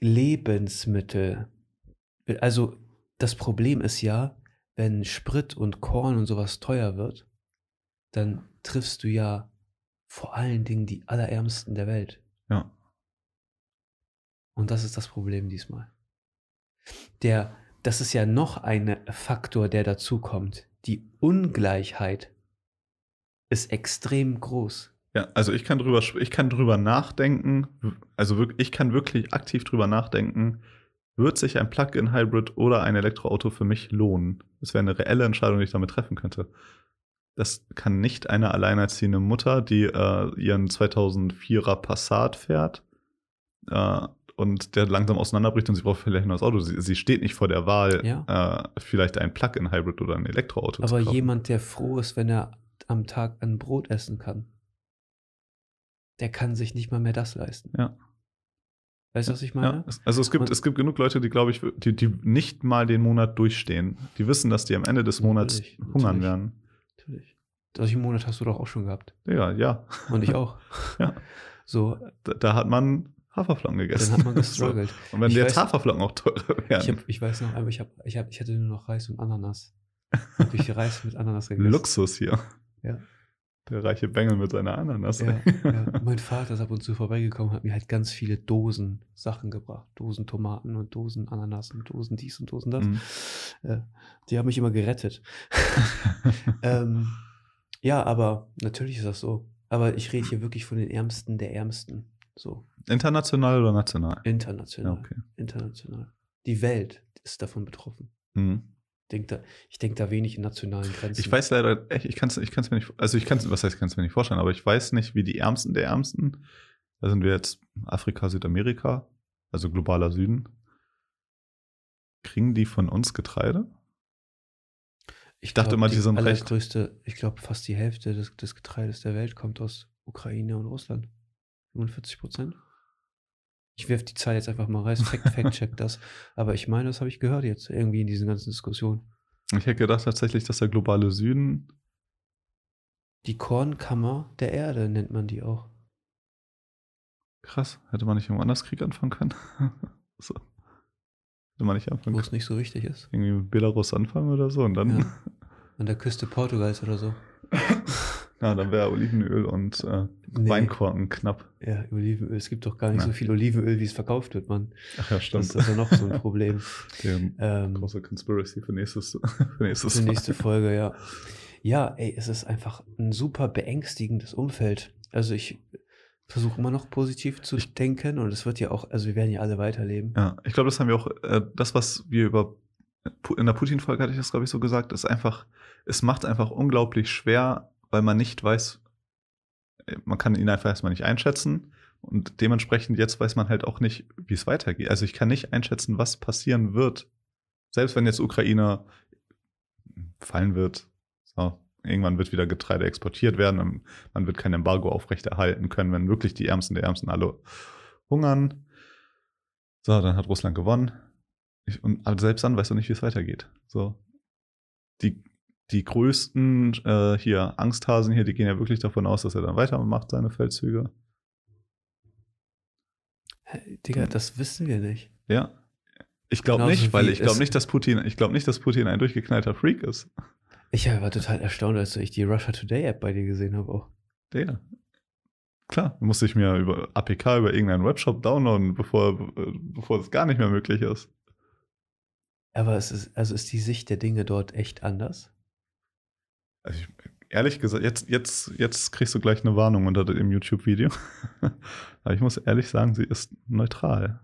Lebensmittel, also das Problem ist ja, wenn Sprit und Korn und sowas teuer wird, dann triffst du ja vor allen Dingen die Allerärmsten der Welt. Ja. Und das ist das Problem diesmal. Der, das ist ja noch ein Faktor, der dazukommt. Die Ungleichheit ist extrem groß. Ja, also ich kann drüber, ich kann drüber nachdenken, also ich kann wirklich aktiv drüber nachdenken, wird sich ein Plug-in-Hybrid oder ein Elektroauto für mich lohnen? Das wäre eine reelle Entscheidung, die ich damit treffen könnte. Das kann nicht eine alleinerziehende Mutter, die äh, ihren 2004er Passat fährt äh, und der langsam auseinanderbricht und sie braucht vielleicht ein neues Auto. Sie, sie steht nicht vor der Wahl, äh, vielleicht ein Plug-in-Hybrid oder ein Elektroauto Aber zu kaufen. jemand, der froh ist, wenn er am Tag ein Brot essen kann, der kann sich nicht mal mehr das leisten. Ja. Weißt du, was ich meine? Ja, es- also es gibt, Und- es gibt genug Leute, die, glaube ich, die, die nicht mal den Monat durchstehen. Die wissen, dass die am Ende des Monats Natürlich, hungern natürlich. werden. Natürlich. Solchen Monat hast du doch auch schon gehabt. Ja, ja. Und ich auch. *laughs* Ja. So, Da, da hat man Haferflocken gegessen. dann hat man *laughs* gestruggelt. So. Und wenn Ich jetzt weiß- Haferflocken auch teurer werden. Ich, hab, ich weiß noch, aber ich, hab, ich, hab, ich hatte nur noch Reis und Ananas. Hab ich *laughs* Reis mit Ananas gegessen. Luxus hier. Ja. Der reiche Bengel mit seiner Ananas. Ja, ja. *laughs* Mein Vater ist ab und zu vorbeigekommen, hat mir halt ganz viele Dosen Sachen gebracht. Dosen Tomaten und Dosen Ananas und Dosen dies und Dosen das. Mhm. Äh, die haben mich immer gerettet. *laughs* *laughs* ähm, ja, aber natürlich ist das so. Aber ich rede hier wirklich von den Ärmsten der Ärmsten. So, International oder national? international. Ja, okay. International. Die Welt ist davon betroffen. Mhm. Denk da, ich denke da wenig in nationalen Grenzen. Ich weiß leider, echt, ich kann es ich kann's mir nicht, also ich kann es, was heißt, ich kann es mir nicht vorstellen, aber ich weiß nicht, wie die Ärmsten der Ärmsten, da sind wir jetzt Afrika, Südamerika, also globaler Süden, kriegen die von uns Getreide? Ich dachte glaub, immer, die sind recht- allergrößte, Ich glaube, fast die Hälfte des, des Getreides der Welt kommt aus Ukraine und Russland. 45 Prozent. Ich werfe die Zahl jetzt einfach mal rein. Fact, *laughs* fact check das. Aber ich meine, das habe ich gehört jetzt irgendwie in diesen ganzen Diskussionen. Ich hätte gedacht tatsächlich, dass der globale Süden, Die Kornkammer der Erde nennt man die auch. krass, hätte man nicht irgendwo anders Krieg anfangen können? *laughs* so. Hätte man nicht anfangen Wo es nicht so wichtig ist. Irgendwie mit Belarus anfangen oder so und dann, Ja. *laughs* An der Küste Portugals oder so. Ja, dann wäre Olivenöl und äh, Nee. Weinkorken knapp. Ja, Olivenöl. Es gibt doch gar nicht Ja. so viel Olivenöl, wie es verkauft wird, Mann. Ach ja, Das stimmt. ist also noch so ein Problem. *laughs* Ähm, große Conspiracy für nächstes, *laughs* für nächstes Für nächste Folge, ja. Ja, ey, es ist einfach ein super beängstigendes Umfeld. Also ich versuche immer noch positiv zu denken und es wird ja auch, also wir werden ja alle weiterleben. Ja, ich glaube, das haben wir auch, äh, das, was wir über, in der Putin-Folge hatte ich das, glaube ich, so gesagt, ist einfach, es macht einfach unglaublich schwer, weil man nicht weiß, äh, man kann ihn einfach erstmal nicht einschätzen und dementsprechend jetzt weiß man halt auch nicht, wie es weitergeht. Also ich kann nicht einschätzen, was passieren wird. Selbst wenn jetzt Ukraine, fallen wird. So, irgendwann wird wieder Getreide exportiert werden man wird kein Embargo aufrechterhalten können, wenn wirklich die Ärmsten der Ärmsten alle hungern. So, dann hat Russland gewonnen. Ich, und selbst dann weißt du nicht, wie es weitergeht. So, die, die größten äh, hier Angsthasen hier, die gehen ja wirklich davon aus, dass er dann weitermacht, seine Feldzüge. Hey, Digga, das wissen wir nicht. Ja. Ich glaube nicht, weil ich glaube nicht, dass Putin, ich glaube nicht, dass Putin ein durchgeknallter Freak ist. Ich war total erstaunt, als ich die Russia Today App bei dir gesehen habe auch. Der. Klar, musste ich mir über APK über irgendeinen Webshop downloaden, bevor, bevor das gar nicht mehr möglich ist. Aber es ist, also ist die Sicht der Dinge dort echt anders? Also ich, ehrlich gesagt, jetzt, jetzt, jetzt kriegst du gleich eine Warnung unter dem YouTube-Video. *laughs* Aber ich muss ehrlich sagen, sie ist neutral.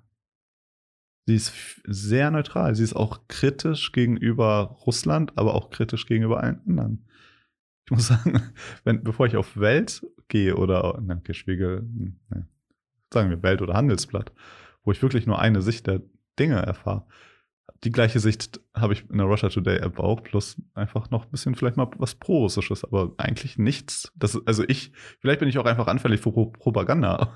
Sie ist sehr neutral. Sie ist auch kritisch gegenüber Russland, aber auch kritisch gegenüber allen anderen. Ich muss *laughs* sagen, wenn, bevor ich auf Welt gehe oder, ne, okay, Spiegel, hm, ne, sagen wir Welt oder Handelsblatt, wo ich wirklich nur eine Sicht der Dinge erfahre, die gleiche Sicht habe ich in der Russia Today App auch, plus einfach noch ein bisschen vielleicht mal was Pro-Russisches, aber eigentlich nichts. Das, also ich, vielleicht bin ich auch einfach anfällig für Pro Propaganda,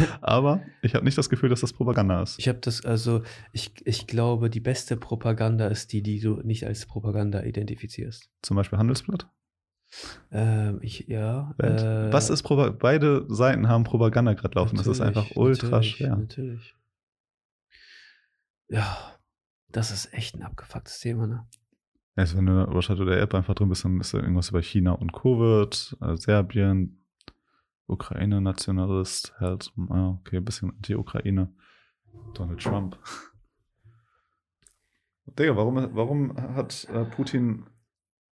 *laughs* aber ich habe nicht das Gefühl, dass das Propaganda ist. Ich habe das, also, ich, ich glaube, die beste Propaganda ist die, die du nicht als Propaganda identifizierst. Zum Beispiel Handelsblatt. Ähm, ich, ja. Äh, was ist Propa beide Seiten haben Propaganda gerade laufen. Das ist einfach ultra natürlich, schwer. Natürlich. Ja, das ist echt ein abgefucktes Thema, ne? Also wenn du in der Russia Today App einfach drin bist, dann ist da irgendwas über China und Covid, äh, Serbien, Ukraine-Nationalist, halt, ah, okay, ein bisschen Anti-Ukraine, Donald Trump. *laughs* Digga, warum, warum hat äh, Putin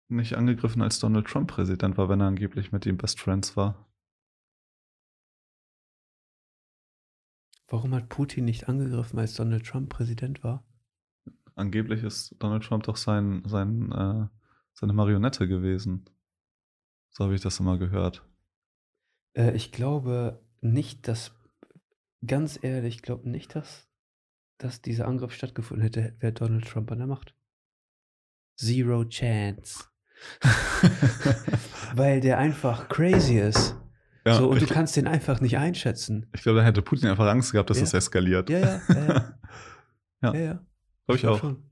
nicht angegriffen, als Donald Trump Präsident war, wenn er angeblich mit ihm Best Friends war? Warum hat Putin nicht angegriffen, als Donald Trump Präsident war? Angeblich ist Donald Trump doch sein, sein, äh, seine Marionette gewesen. So habe ich das immer gehört. Äh, ich glaube nicht, dass, ganz ehrlich, ich glaube nicht, dass, dass dieser Angriff stattgefunden hätte, wäre Donald Trump an der Macht. Zero chance. *laughs* Weil der einfach crazy ist. Ja, so, und ich, du kannst den einfach nicht einschätzen. ich glaube, da hätte Putin einfach Angst gehabt, dass Ja. es eskaliert. Ja, ja, ja. Ja. *laughs* ja, ja. Glaube ich auch. Schon.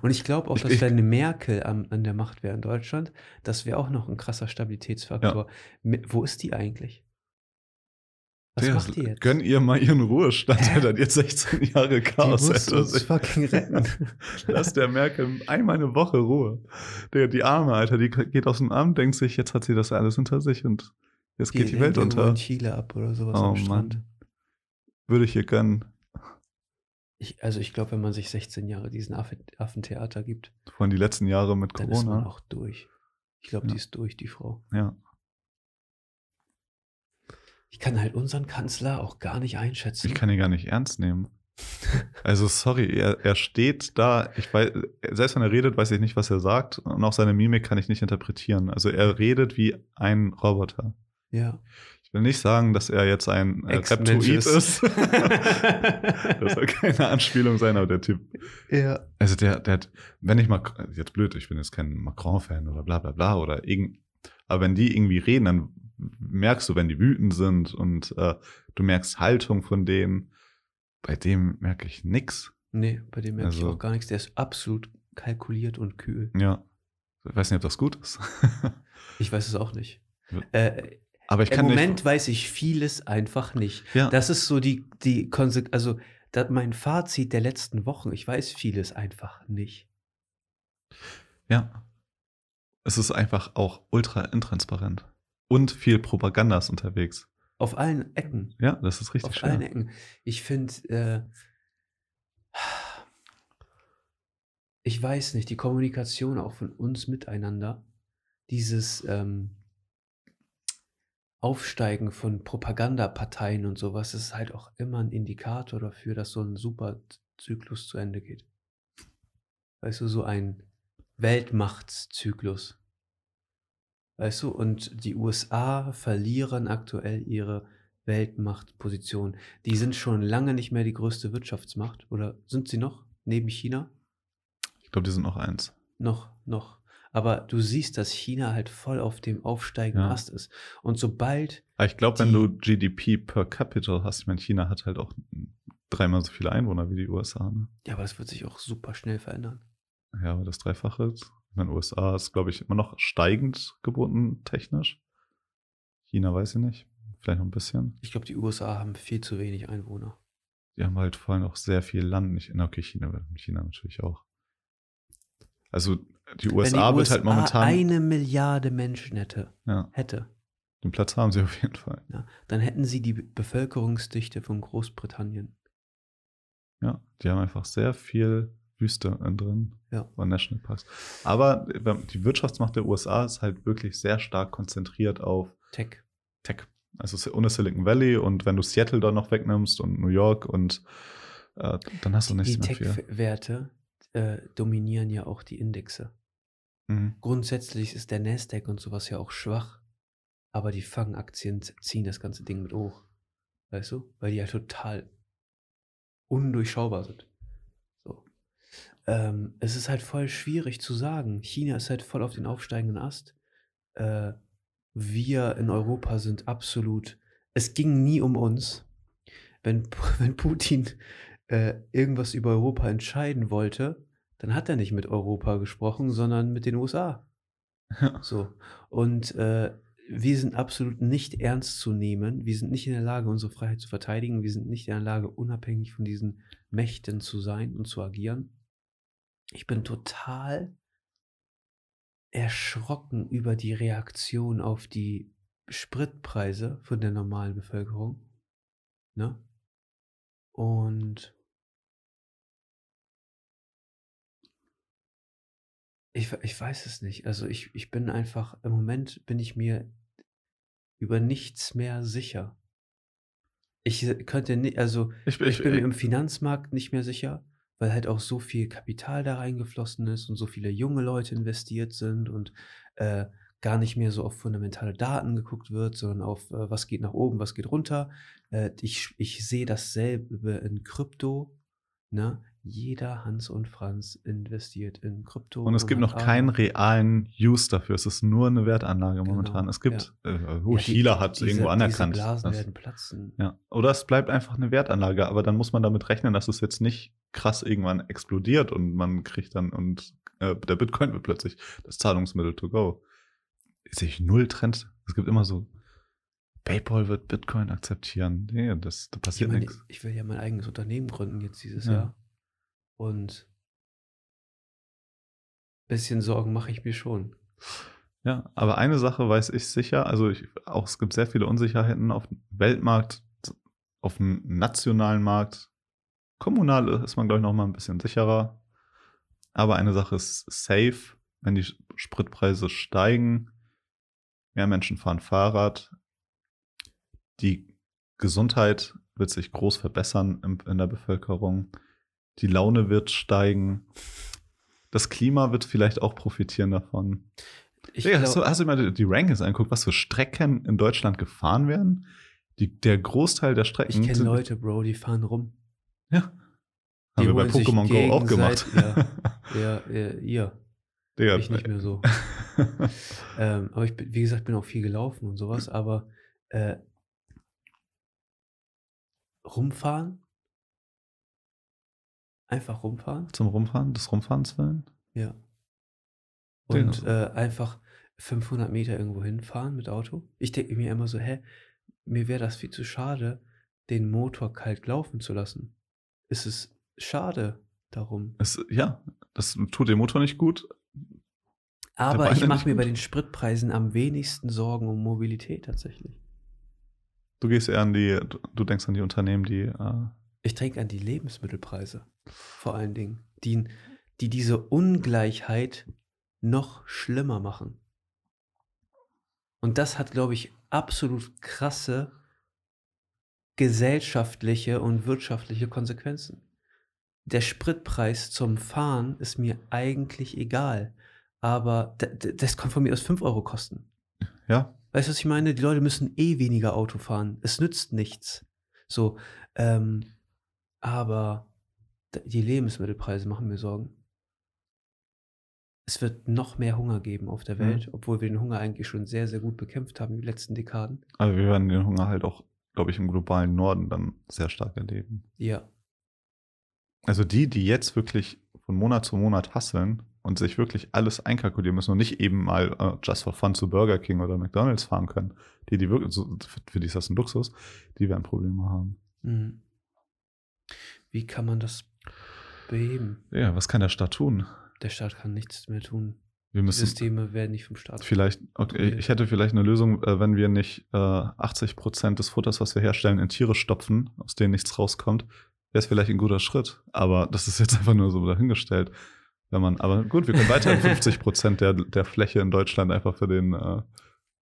Und ich glaube auch, Ich- dass ich- wenn eine Merkel an, an der Macht wäre in Deutschland, das wäre auch noch ein krasser Stabilitätsfaktor. Mi- Wo ist die eigentlich? Was Digga, macht die jetzt? Gönn ihr mal ihren Ruhestand, Hä? der hat jetzt 16 Jahre die Chaos muss hinter uns fucking *laughs* retten. Lass der Merkel einmal eine Woche Ruhe. Der, die Arme, Alter, die geht aus dem Amt, denkt sich, jetzt hat sie das alles hinter sich und jetzt geht die, Welt unter. in Chile ab oder sowas Oh am Strand. Mann. Würde ich ihr gönnen. Ich, also ich glaube, wenn man sich 16 Jahre diesen Affe, Affentheater gibt, Vor allem die letzten Jahre mit dann ist man Corona. auch durch. Ich glaube, Ja. die ist durch, die Frau. Ja. Ich kann halt unseren Kanzler auch gar nicht einschätzen. Ich kann ihn gar nicht ernst nehmen. Also, sorry, er, er steht da, ich weiß, selbst wenn er redet, weiß ich nicht, was er sagt. Und auch seine Mimik kann ich nicht interpretieren. Also, er redet wie ein Roboter. ja. Ich will nicht sagen, dass er jetzt ein äh, Reptoid ist. *laughs* das soll keine Anspielung sein, aber der Typ. ja. Also der, der hat, wenn ich mal, jetzt blöd, ich bin jetzt kein Macron-Fan oder bla bla bla oder irgend, aber wenn die irgendwie reden, dann merkst du, wenn die wütend sind und äh, du merkst Haltung von denen. Bei dem merke ich nix. Nee, bei dem merke ich Also- auch gar nichts. Der ist absolut kalkuliert und kühl. Ja. Ich weiß nicht, ob das gut ist. Ich weiß es auch nicht. Äh, aber ich Im kann Moment nicht. weiß ich vieles einfach nicht. Ja, Das ist so die, die Konse also das, mein Fazit der letzten Wochen. Ich weiß vieles einfach nicht. ja. Es ist einfach auch ultra intransparent. Und viel Propaganda ist unterwegs. Auf allen Ecken. Ja, das ist richtig Auf schwer. allen Ecken. Ich finde, äh, ich weiß nicht, die Kommunikation auch von uns miteinander, dieses ähm, Aufsteigen von Propagandaparteien und sowas, ist halt auch immer ein Indikator dafür, dass so ein super Zyklus zu Ende geht. Weißt du, so ein Weltmachtszyklus. Weißt du, und die USA verlieren aktuell ihre Weltmachtposition. Die sind schon lange nicht mehr die größte Wirtschaftsmacht. Oder sind sie noch? Neben China? Ich glaube, die sind noch eins. Noch, noch. Aber du siehst, dass China halt voll auf dem aufsteigenden Ja. Ast ist. Und sobald, ich glaube, wenn du GDP per Capita hast, ich meine, China hat halt auch dreimal so viele Einwohner wie die USA. Ne? ja, aber das wird sich auch super schnell verändern. Ja, aber das Dreifache. ist- Ich meine, USA ist, glaube ich, immer noch steigend geboten technisch. China weiß ich nicht. Vielleicht noch ein bisschen. Ich glaube, die USA haben viel zu wenig Einwohner. Die haben halt vor allem auch sehr viel Land. Nicht, okay, China, China natürlich auch. Also die USA, die wird halt momentan. eine Milliarde Menschen hätte, ja, hätte den Platz haben sie auf jeden Fall. ja, dann hätten sie die Bevölkerungsdichte von Großbritannien. Ja, die haben einfach sehr viel Wüste drin Ja. und Nationalparks. Aber die Wirtschaftsmacht der USA ist halt wirklich sehr stark konzentriert auf Tech. Tech. Also ohne Silicon Valley und wenn du Seattle da noch wegnimmst und New York und äh, dann hast du Die nichts mehr viel. Tech-Werte äh, dominieren ja auch die Indexe. Mhm. Grundsätzlich ist der Nasdaq und sowas ja auch schwach, aber die Fangaktien ziehen das ganze Ding mit hoch. Weißt du? Weil die ja total undurchschaubar sind. So. Ähm, es ist halt voll schwierig zu sagen. China ist halt voll auf den aufsteigenden Ast. Äh, wir in Europa sind absolut. Es ging nie um uns. Wenn, *laughs* wenn Putin äh, irgendwas über Europa entscheiden wollte, dann hat er nicht mit Europa gesprochen, sondern mit den USA. Ja. *laughs* So. Und äh, wir sind absolut nicht ernst zu nehmen. Wir sind nicht in der Lage, unsere Freiheit zu verteidigen. Wir sind nicht in der Lage, unabhängig von diesen Mächten zu sein und zu agieren. Ich bin total erschrocken über die Reaktion auf die Spritpreise von der normalen Bevölkerung. Ne? Und ich, ich weiß es nicht. Also ich, ich bin einfach, im Moment bin ich mir über nichts mehr sicher. Ich könnte nicht, also Ich, ich bin mir im Finanzmarkt nicht mehr sicher, weil halt auch so viel Kapital da reingeflossen ist und so viele junge Leute investiert sind und äh, gar nicht mehr so auf fundamentale Daten geguckt wird, sondern auf äh, was geht nach oben, was geht runter. Äh, ich, ich sehe dasselbe in Krypto. Ne? Jeder Hans und Franz investiert in Krypto. und es gibt noch keinen realen Use dafür. Es ist nur eine Wertanlage momentan. Genau, Es gibt, äh, oh, Ja, China hat diese- irgendwo anerkannt. Diese Blasen dass- werden platzen. Ja. Oder es bleibt einfach eine Wertanlage, aber dann muss man damit rechnen, dass es jetzt nicht krass irgendwann explodiert und man kriegt dann und äh, der Bitcoin wird plötzlich das Zahlungsmittel to go. Sehe ich null Trend. Es gibt immer so, PayPal wird Bitcoin akzeptieren. Nee, das, da passiert nichts. ich will ja mein eigenes Unternehmen gründen jetzt dieses Ja. Jahr. Und bisschen Sorgen mache ich mir schon. Ja, aber eine Sache weiß ich sicher, also ich, auch es gibt sehr viele Unsicherheiten auf dem Weltmarkt, auf dem nationalen Markt. Kommunal ist man, glaube ich, noch mal ein bisschen sicherer. Aber eine Sache ist safe, wenn die Spritpreise steigen, mehr Menschen fahren Fahrrad, die Gesundheit wird sich groß verbessern in, in der Bevölkerung, die Laune wird steigen, das Klima wird vielleicht auch profitieren davon. Digga, hast, du, hast du mal die, Rankings angeguckt, was für Strecken in Deutschland gefahren werden? Die, der Großteil der Strecken. ich kenne Leute, Bro, die fahren rum. Ja. Die Haben wir bei Pokémon Go auch gemacht. Ja, *laughs* äh, ihr. Digga, Ich nicht mehr so. *laughs* ähm, aber ich wie gesagt, bin auch viel gelaufen und sowas, aber äh, rumfahren? Einfach rumfahren? Zum Rumfahren, des Rumfahrens willen? Ja. Und äh, einfach 500 Meter irgendwo hinfahren mit Auto. Ich denke mir immer so, hä, mir wäre das viel zu schade, den Motor kalt laufen zu lassen. Es ist schade darum. Es, ja, das tut dem Motor nicht gut. Aber ich mache mir gut. bei den Spritpreisen am wenigsten Sorgen um Mobilität tatsächlich. Du gehst eher an die, du, du denkst an die Unternehmen, die. Äh, Ich denke an die Lebensmittelpreise, vor allen Dingen, die, die diese Ungleichheit noch schlimmer machen. Und das hat, glaube ich, absolut krasse gesellschaftliche und wirtschaftliche Konsequenzen. Der Spritpreis zum Fahren ist mir eigentlich egal, aber das kommt von mir aus 5 Euro kosten. ja, Weißt du, was ich meine? Die Leute müssen eh weniger Auto fahren. Es nützt nichts. So, ähm, aber die Lebensmittelpreise machen mir Sorgen. es wird noch mehr Hunger geben auf der Mhm. Welt, obwohl wir den Hunger eigentlich schon sehr, sehr gut bekämpft haben in den letzten Dekaden. Aber wir werden den Hunger halt auch, glaube ich, im globalen Norden dann sehr stark erleben. Ja, Also die, die jetzt wirklich von Monat zu Monat hasseln und sich wirklich alles einkalkulieren müssen und nicht eben mal äh, just for fun zu Burger King oder McDonalds fahren können, die, die wirklich, so, für die ist das ein Luxus, die werden Probleme haben. Mhm. Wie kann man das beheben? Ja, was kann der Staat tun? Der Staat kann nichts mehr tun. Wir Die müssen Systeme werden nicht vom Staat. vielleicht, okay, ich hätte vielleicht eine Lösung, äh, wenn wir nicht äh, 80 Prozent des Futters, was wir herstellen, in Tiere stopfen, aus denen nichts rauskommt, wäre es vielleicht ein guter Schritt. Aber das ist jetzt *laughs* einfach nur so dahingestellt. Wenn man, aber gut, wir können weiterhin *laughs* 50 Prozent der, der Fläche in Deutschland einfach für den, äh,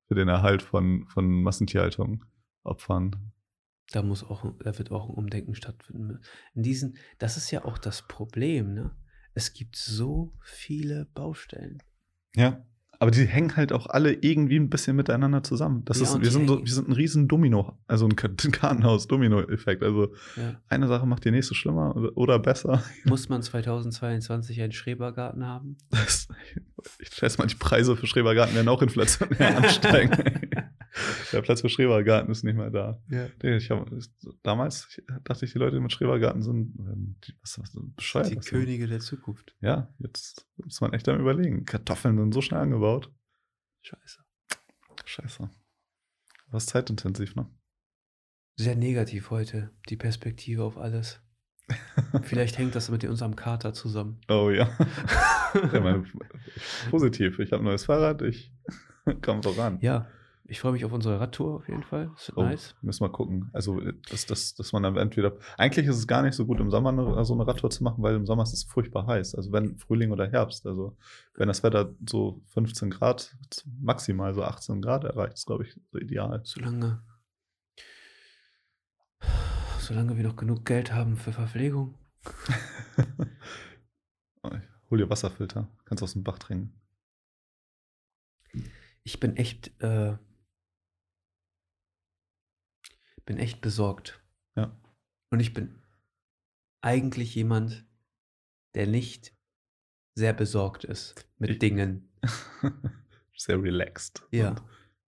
für den Erhalt von, von Massentierhaltung opfern. Da muss auch, da wird auch ein Umdenken stattfinden. In diesen, das ist ja auch das Problem, ne? Es gibt so viele Baustellen. Ja. Aber die hängen halt auch alle irgendwie ein bisschen miteinander zusammen. Das Ja, ist, wir, sind so, wir sind ein riesen Domino, also ein Ka- *laughs* Kartenhaus-Domino-Effekt. Also Ja. eine Sache macht die nächste schlimmer oder, oder besser. *laughs* Muss man 2022 einen Schrebergarten haben? Das, *laughs* ich schätze mal, die Preise für Schrebergarten werden auch inflationär ansteigen. *laughs* Der Platz für Schrebergarten ist nicht mehr da. Ja. Nee, Ich hab, damals ich, dachte ich, die Leute, die mit Schrebergarten sind, ähm, die, was, was, bescheuert. Die was Könige der Zukunft. Ja, jetzt ist man echt am überlegen. Kartoffeln sind so schnell angebaut. Scheiße. Scheiße. Was zeitintensiv, ne? Sehr negativ heute, die Perspektive auf alles. *laughs* Vielleicht hängt das mit unserem Kater zusammen. Oh ja. *laughs* ja meine, positiv. Ich habe ein neues Fahrrad, ich komme voran. Ja, ich freue mich auf unsere Radtour auf jeden Fall. Das wird Oh, nice. Müssen wir gucken. Also, dass, dass, dass man dann entweder. Eigentlich ist es gar nicht so gut, im Sommer eine, so eine Radtour zu machen, weil im Sommer ist es furchtbar heiß. Also, wenn Frühling oder Herbst. Also, wenn das Wetter so 15 Grad, maximal so 18 Grad erreicht, ist, glaube ich, so ideal. Solange, solange wir noch genug Geld haben für Verpflegung. *laughs* Hol dir Wasserfilter. Kannst aus dem Bach trinken. Ich bin echt, äh, bin echt besorgt. Ja. Und ich bin eigentlich jemand, der nicht sehr besorgt ist mit Ich- Dingen. *laughs* Sehr relaxed. Ja. Und,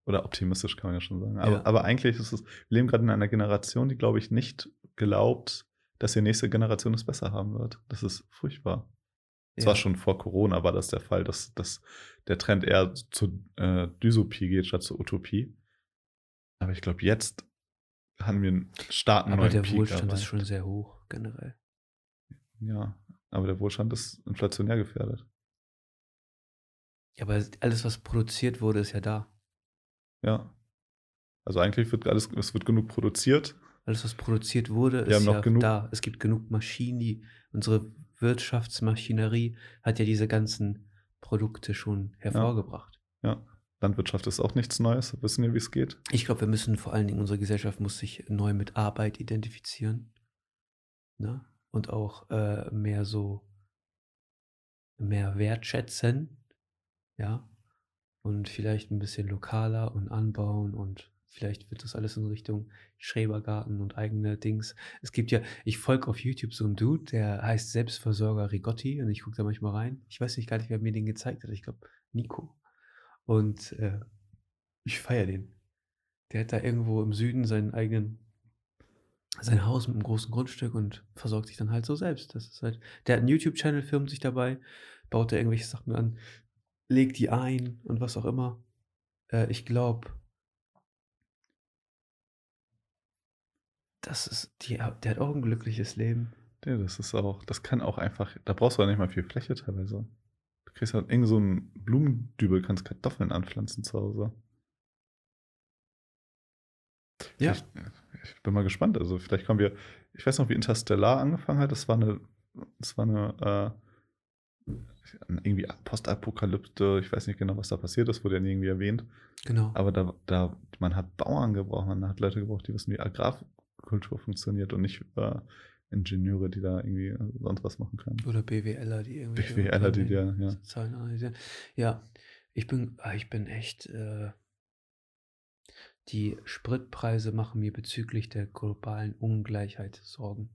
oder optimistisch, kann man ja schon sagen. Aber, Ja. aber eigentlich ist es, wir leben gerade in einer Generation, die, glaube ich, nicht glaubt, dass die nächste Generation es besser haben wird. Das ist furchtbar. Es Ja. war schon vor Corona, war das der Fall, dass, dass der Trend eher zu äh, Dysopie geht statt zur Utopie. Aber ich glaube, jetzt haben wir einen starken Aber der Peak Wohlstand ist erreicht. schon sehr hoch, generell. Ja, aber der Wohlstand ist inflationär gefährdet. Ja, aber alles, was produziert wurde, ist ja da. Ja. Also eigentlich wird alles, es wird genug produziert. Alles, was produziert wurde, ist ja genug- da. Es gibt genug Maschinen, die unsere Wirtschaftsmaschinerie hat ja diese ganzen Produkte schon hervorgebracht. Ja. Landwirtschaft ist auch nichts Neues. Wissen wir, wie es geht? Ich glaube, wir müssen vor allen Dingen, unsere Gesellschaft muss sich neu mit Arbeit identifizieren. Ne? Und auch äh, mehr so, mehr wertschätzen. Ja. Und vielleicht ein bisschen lokaler und anbauen und vielleicht wird das alles in Richtung Schrebergarten und eigene Dings. Es gibt ja, ich folge auf YouTube so einen Dude, der heißt Selbstversorger Rigotti und ich gucke da manchmal rein. Ich weiß nicht gar nicht, wer mir den gezeigt hat. Ich glaube, Nico. Und äh, ich feiere den. Der hat da irgendwo im Süden seinen eigenen, sein Haus mit einem großen Grundstück und versorgt sich dann halt so selbst. Das ist halt, der hat einen YouTube-Channel, filmt sich dabei, baut da irgendwelche Sachen an, legt die ein und was auch immer. Äh, ich glaube, das ist, die, der hat auch ein glückliches Leben. Ja, das ist auch, das kann auch einfach, da brauchst du auch nicht mal viel Fläche teilweise. Du kriegst halt irgend so einen Blumendübel, kannst Kartoffeln anpflanzen zu Hause. Ja. Ich, ich bin mal gespannt. Also vielleicht kommen wir, ich weiß noch, wie Interstellar angefangen hat. Das war eine, das war eine, äh, irgendwie Postapokalypte. Ich weiß nicht genau, was da passiert ist, wurde ja nie irgendwie erwähnt. Genau. Aber da, da, man hat Bauern gebraucht, man hat Leute gebraucht, die wissen, wie Agrarkultur funktioniert und nicht äh, Ingenieure, die da irgendwie sonst was machen können. Oder BWLer, die irgendwie. BWLer, die dir, ja. Zahlen analysieren. Ja, ich bin, ah, ich bin echt. Äh, die Spritpreise machen mir bezüglich der globalen Ungleichheit Sorgen.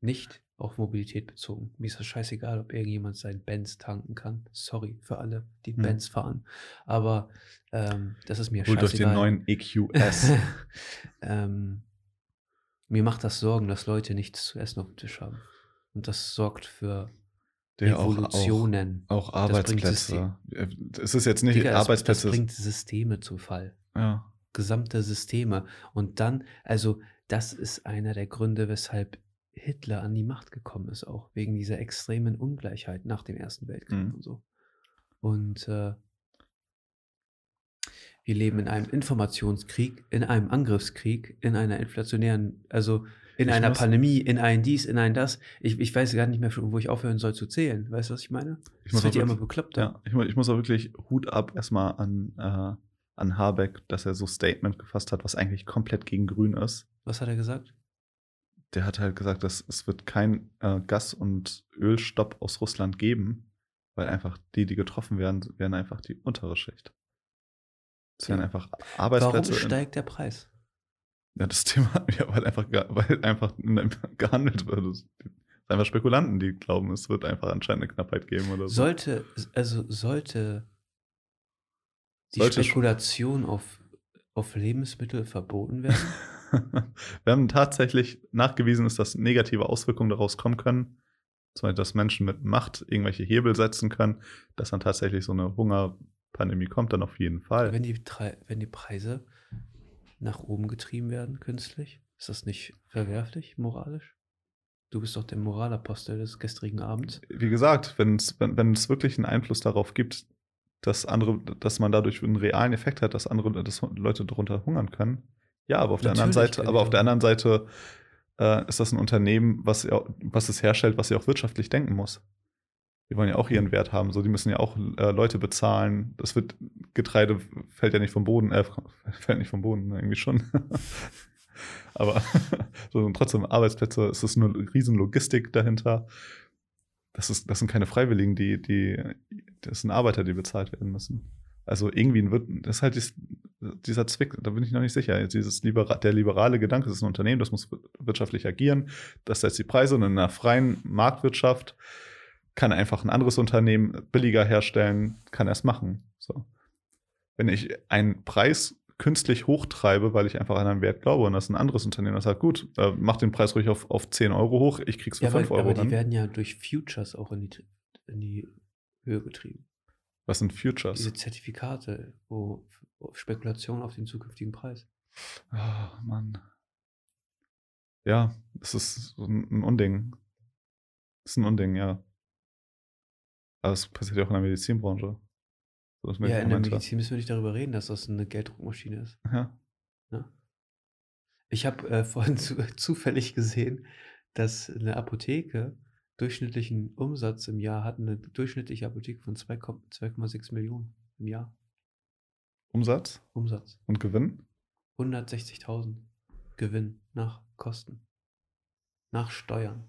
Nicht auf Mobilität bezogen. Mir ist das scheißegal, ob irgendjemand seinen Benz tanken kann. Sorry für alle, die Hm. Benz fahren. Aber ähm, das ist mir Holt euch den scheißegal. neuen E EQS. *laughs* ähm, mir macht das Sorgen, dass Leute nichts zu essen auf dem Tisch haben. Und das sorgt für der auch, auch, Evolutionen. auch Das bringt Arbeitsplätze. Äh, Es ist jetzt nicht Digga, das, das Arbeitsplätze. bringt Systeme zu Fall. ja. Gesamte Systeme. Und dann, also, das ist einer der Gründe, weshalb Hitler an die Macht gekommen ist, auch wegen dieser extremen Ungleichheit nach dem Ersten Weltkrieg Mhm. und so. Und äh, wir leben in einem Informationskrieg, in einem Angriffskrieg, in einer inflationären, also in Ich einer Pandemie, in ein dies, in ein das. Ich, ich weiß gar nicht mehr, wo ich aufhören soll zu zählen. Weißt du, was ich meine? Ich muss wird ja immer bekloppter. Ja, ich, ich muss auch wirklich Hut ab erstmal an, äh, an Habeck, dass er so Statement gefasst hat, was eigentlich komplett gegen Grün ist. Was hat er gesagt? Der hat halt gesagt, dass es wird kein äh, Gas- und Ölstopp aus Russland geben, weil einfach die, die getroffen werden, werden einfach die untere Schicht. Es werden Ja. einfach Warum Arbeitsplätze. in- steigt der Preis? Ja, das *laughs* Thema, ja, weil einfach, weil einfach gehandelt wird. Es sind einfach Spekulanten, die glauben, es wird einfach anscheinend eine Knappheit geben oder so. Sollte, also sollte die Sollte Spekulation auf, auf Lebensmittel verboten werden? *laughs* Wir haben tatsächlich nachgewiesen, ist, dass negative Auswirkungen daraus kommen können. Zum Beispiel, dass Menschen mit Macht irgendwelche Hebel setzen können, dass dann tatsächlich so eine Hungerpandemie kommt, dann auf jeden Fall. wenn, die, wenn die Preise nach oben getrieben werden, künstlich, ist das nicht verwerflich, moralisch? Du bist doch der Moralapostel des gestrigen Abends. Wie gesagt, wenn's, wenn, wenn es wirklich einen Einfluss darauf gibt, dass andere, dass man dadurch einen realen Effekt hat, dass andere, dass Leute darunter hungern können. Ja, aber auf der anderen Natürlich Seite, aber auf der anderen Seite äh, ist das ein Unternehmen, was, was es herstellt, was ja auch wirtschaftlich denken muss. Die wollen ja auch ihren Wert haben. So, die müssen ja auch äh, Leute bezahlen. Das wird Getreide fällt ja nicht vom Boden, äh, *laughs* fällt nicht vom Boden, ne, irgendwie schon. *laughs* Aber *laughs* so trotzdem Arbeitsplätze, es ist eine riesen Logistik dahinter. Das, ist, das sind keine Freiwilligen, die, die, das sind Arbeiter, die bezahlt werden müssen. Also irgendwie wird, das ist halt dies, dieser Zwick, da bin ich noch nicht sicher. Dieses libera der liberale Gedanke, das ist ein Unternehmen, das muss wirtschaftlich agieren, das setzt die Preise und in einer freien Marktwirtschaft kann einfach ein anderes Unternehmen billiger herstellen, kann erst machen. So. Wenn ich einen Preis künstlich hochtreibe, weil ich einfach an einen Wert glaube und das ist ein anderes Unternehmen, das sagt, gut, äh, mach den Preis ruhig auf, auf 10 Euro hoch, ich krieg's für Ja, aber, 5 Euro aber die hin. werden ja durch Futures auch in die, in die Höhe getrieben. Was sind Futures? Diese Zertifikate, wo Spekulation auf den zukünftigen Preis. Ah, Mann. Ja, es ist ein, ein Unding. Es ist ein Unding, ja. Aber es passiert ja auch in der Medizinbranche. So, Ja, in der Medizin müssen wir nicht darüber reden, dass das eine Gelddruckmaschine ist. Ja. Ich habe äh, *laughs* vorhin zu, zufällig gesehen, dass eine Apotheke durchschnittlichen Umsatz im Jahr hat, eine durchschnittliche Apotheke von 2,- 2,6 Millionen im Jahr Umsatz Umsatz. und Gewinn? 160.000 Gewinn nach Kosten. Nach Steuern.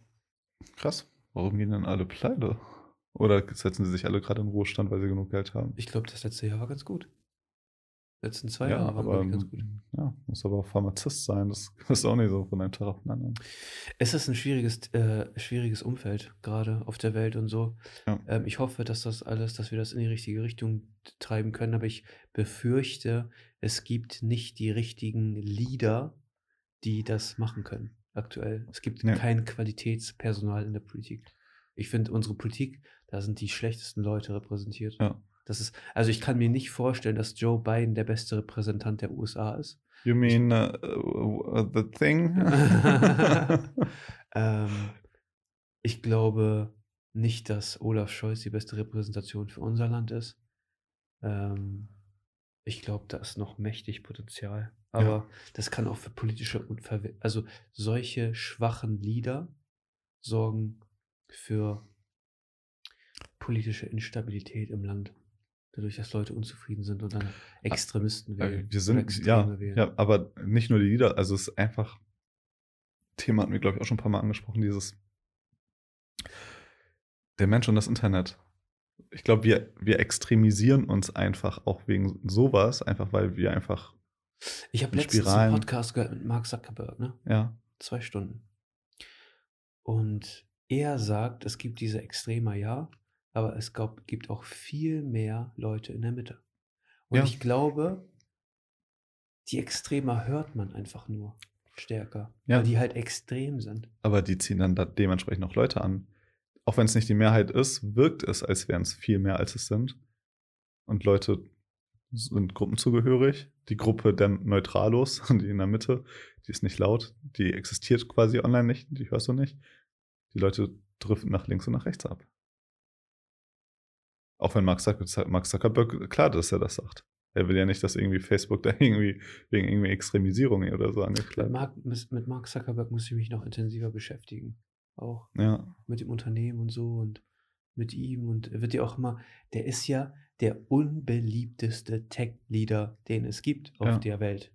Krass. Warum gehen dann alle pleite? Oder setzen sie sich alle gerade in Ruhestand, weil sie genug Geld haben? Ich glaube, das letzte Jahr war ganz gut. letzten zwei ja, Jahre waren aber ganz gut. ja, muss aber auch Pharmazist sein. Das *laughs* ist auch nicht so von einem Tag auf den anderen. Es ist ein schwieriges, äh, schwieriges Umfeld, gerade auf der Welt und so. Ja. Ähm, ich hoffe, dass das alles, dass wir das in die richtige Richtung treiben können, aber ich befürchte, es gibt nicht die richtigen Leader, die das machen können, aktuell. Es gibt Ja. kein Qualitätspersonal in der Politik. Ich finde, unsere Politik, da sind die schlechtesten Leute repräsentiert. Ja. Das ist, also ich kann mir nicht vorstellen, dass Joe Biden der beste Repräsentant der USA ist. You mean uh, uh, the thing? *laughs* ähm, ich glaube nicht, dass Olaf Scholz die beste Repräsentation für unser Land ist. Ähm, ich glaube, da ist noch mächtig Potenzial. Aber das kann auch für politische Unverwe also solche schwachen Lieder sorgen für politische Instabilität im Land. Dadurch, dass Leute unzufrieden sind und dann Extremisten Äh, wählen. wir sind, ja, wählen. ja, aber nicht nur die Lieder, also es ist einfach, Thema hatten wir, glaube ich, auch schon ein paar Mal angesprochen, dieses, der Mensch und das Internet. Ich glaube, wir, wir extremisieren uns einfach auch wegen sowas, einfach weil wir einfach, Ich habe letztens Spiralen. einen Podcast gehört mit Mark Zuckerberg, ne? ja, Zwei Stunden. Und er sagt, es gibt diese Extremer, ja, aber es gab, gibt auch viel mehr Leute in der Mitte. Und Ja. ich glaube, die Extremer hört man einfach nur stärker, Ja. weil die halt extrem sind. Aber die ziehen dann da dementsprechend auch Leute an. Auch wenn es nicht die Mehrheit ist, wirkt es, als wären es viel mehr, als es sind. Und Leute sind gruppenzugehörig. Die Gruppe der Neutralos, *laughs* die in der Mitte, die ist nicht laut, die existiert quasi online nicht, die hörst du nicht. Die Leute driften nach links und nach rechts ab. Auch wenn Mark Zuckerberg, klar, dass er das sagt. Er will ja nicht, dass irgendwie Facebook da *laughs* irgendwie wegen irgendwie Extremisierung oder so angeklagt wird. Mit Mark Zuckerberg muss ich mich noch intensiver beschäftigen. Auch Ja, mit dem Unternehmen und so und mit ihm. Und er wird ja auch immer, der ist ja der unbeliebteste Tech-Leader, den es gibt auf Ja. der Welt.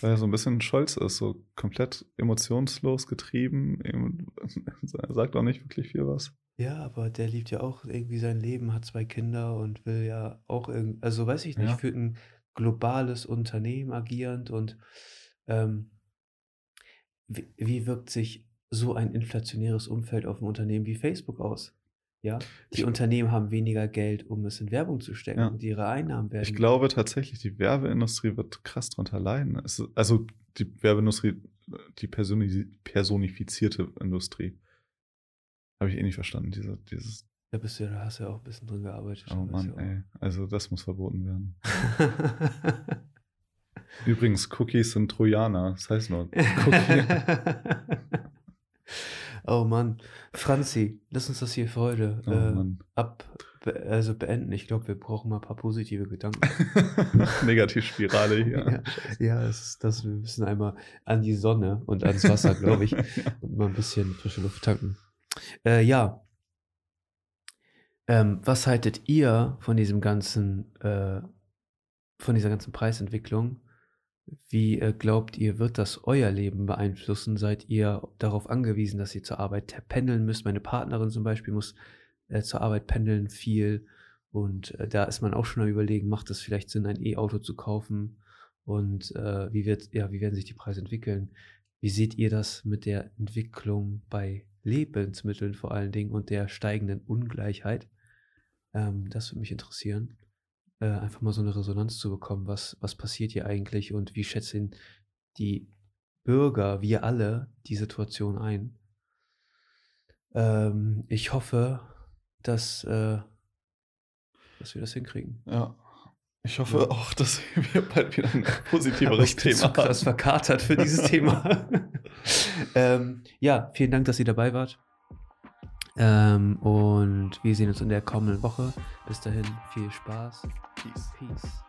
weil er so ein bisschen stolz ist, so komplett emotionslos getrieben. Eben- Er *laughs* sagt auch nicht wirklich viel was. Ja, aber der liebt ja auch irgendwie sein Leben, hat zwei Kinder und will ja auch irgendwie, also weiß ich nicht, Ja. für ein globales Unternehmen agierend und ähm, wie, wie wirkt sich so ein inflationäres Umfeld auf ein Unternehmen wie Facebook aus? Ja, die Ich- Unternehmen haben weniger Geld, um es in Werbung zu stecken Ja. und ihre Einnahmen werden. Ich glaube tatsächlich, die Werbeindustrie wird krass drunter leiden. Es ist, also die Werbeindustrie, die personi personifizierte Industrie. Habe ich eh nicht verstanden, diese, dieses, Da bist du ja, hast du ja auch ein bisschen drin gearbeitet. oh Mann, ey. Also das muss verboten werden. *laughs* Übrigens, Cookies sind Trojaner. Das heißt nur, Cookie. *laughs* oh Mann. Franzi, lass uns das hier für heute Oh äh, ab, be also beenden. Ich glaube, wir brauchen mal ein paar positive Gedanken. *laughs* Negativspirale hier. ja, ja das ist das, wir müssen einmal an die Sonne und ans Wasser, glaube ich, und mal ein bisschen frische Luft tanken. Äh, ja. Ähm, was haltet ihr von diesem ganzen, äh, von dieser ganzen Preisentwicklung? Wie äh, glaubt ihr, wird das euer Leben beeinflussen? Seid ihr darauf angewiesen, dass ihr zur Arbeit pendeln müsst? Meine Partnerin zum Beispiel muss äh, zur Arbeit pendeln viel. Und äh, da ist man auch schon am überlegen, macht es vielleicht Sinn, ein E-Auto zu kaufen? Und äh, wie, wird, ja, wie werden sich die Preise entwickeln? Wie seht ihr das mit der Entwicklung bei Lebensmitteln vor allen Dingen und der steigenden Ungleichheit? Ähm, das würde mich interessieren äh, einfach mal so eine Resonanz zu bekommen, was, was passiert hier eigentlich und wie schätzen die Bürger, wir alle, die Situation ein. Ähm, ich hoffe, dass, äh, dass wir das hinkriegen. Ja. Ich hoffe Ja. auch, dass wir bald wieder ein *laughs* positiveres ich bin Thema haben. verkatert für dieses *laughs* Thema. ähm, ja, vielen Dank, dass ihr dabei wart. Ähm, und wir sehen uns in der kommenden Woche. Bis dahin, viel Spaß. Peace. Peace.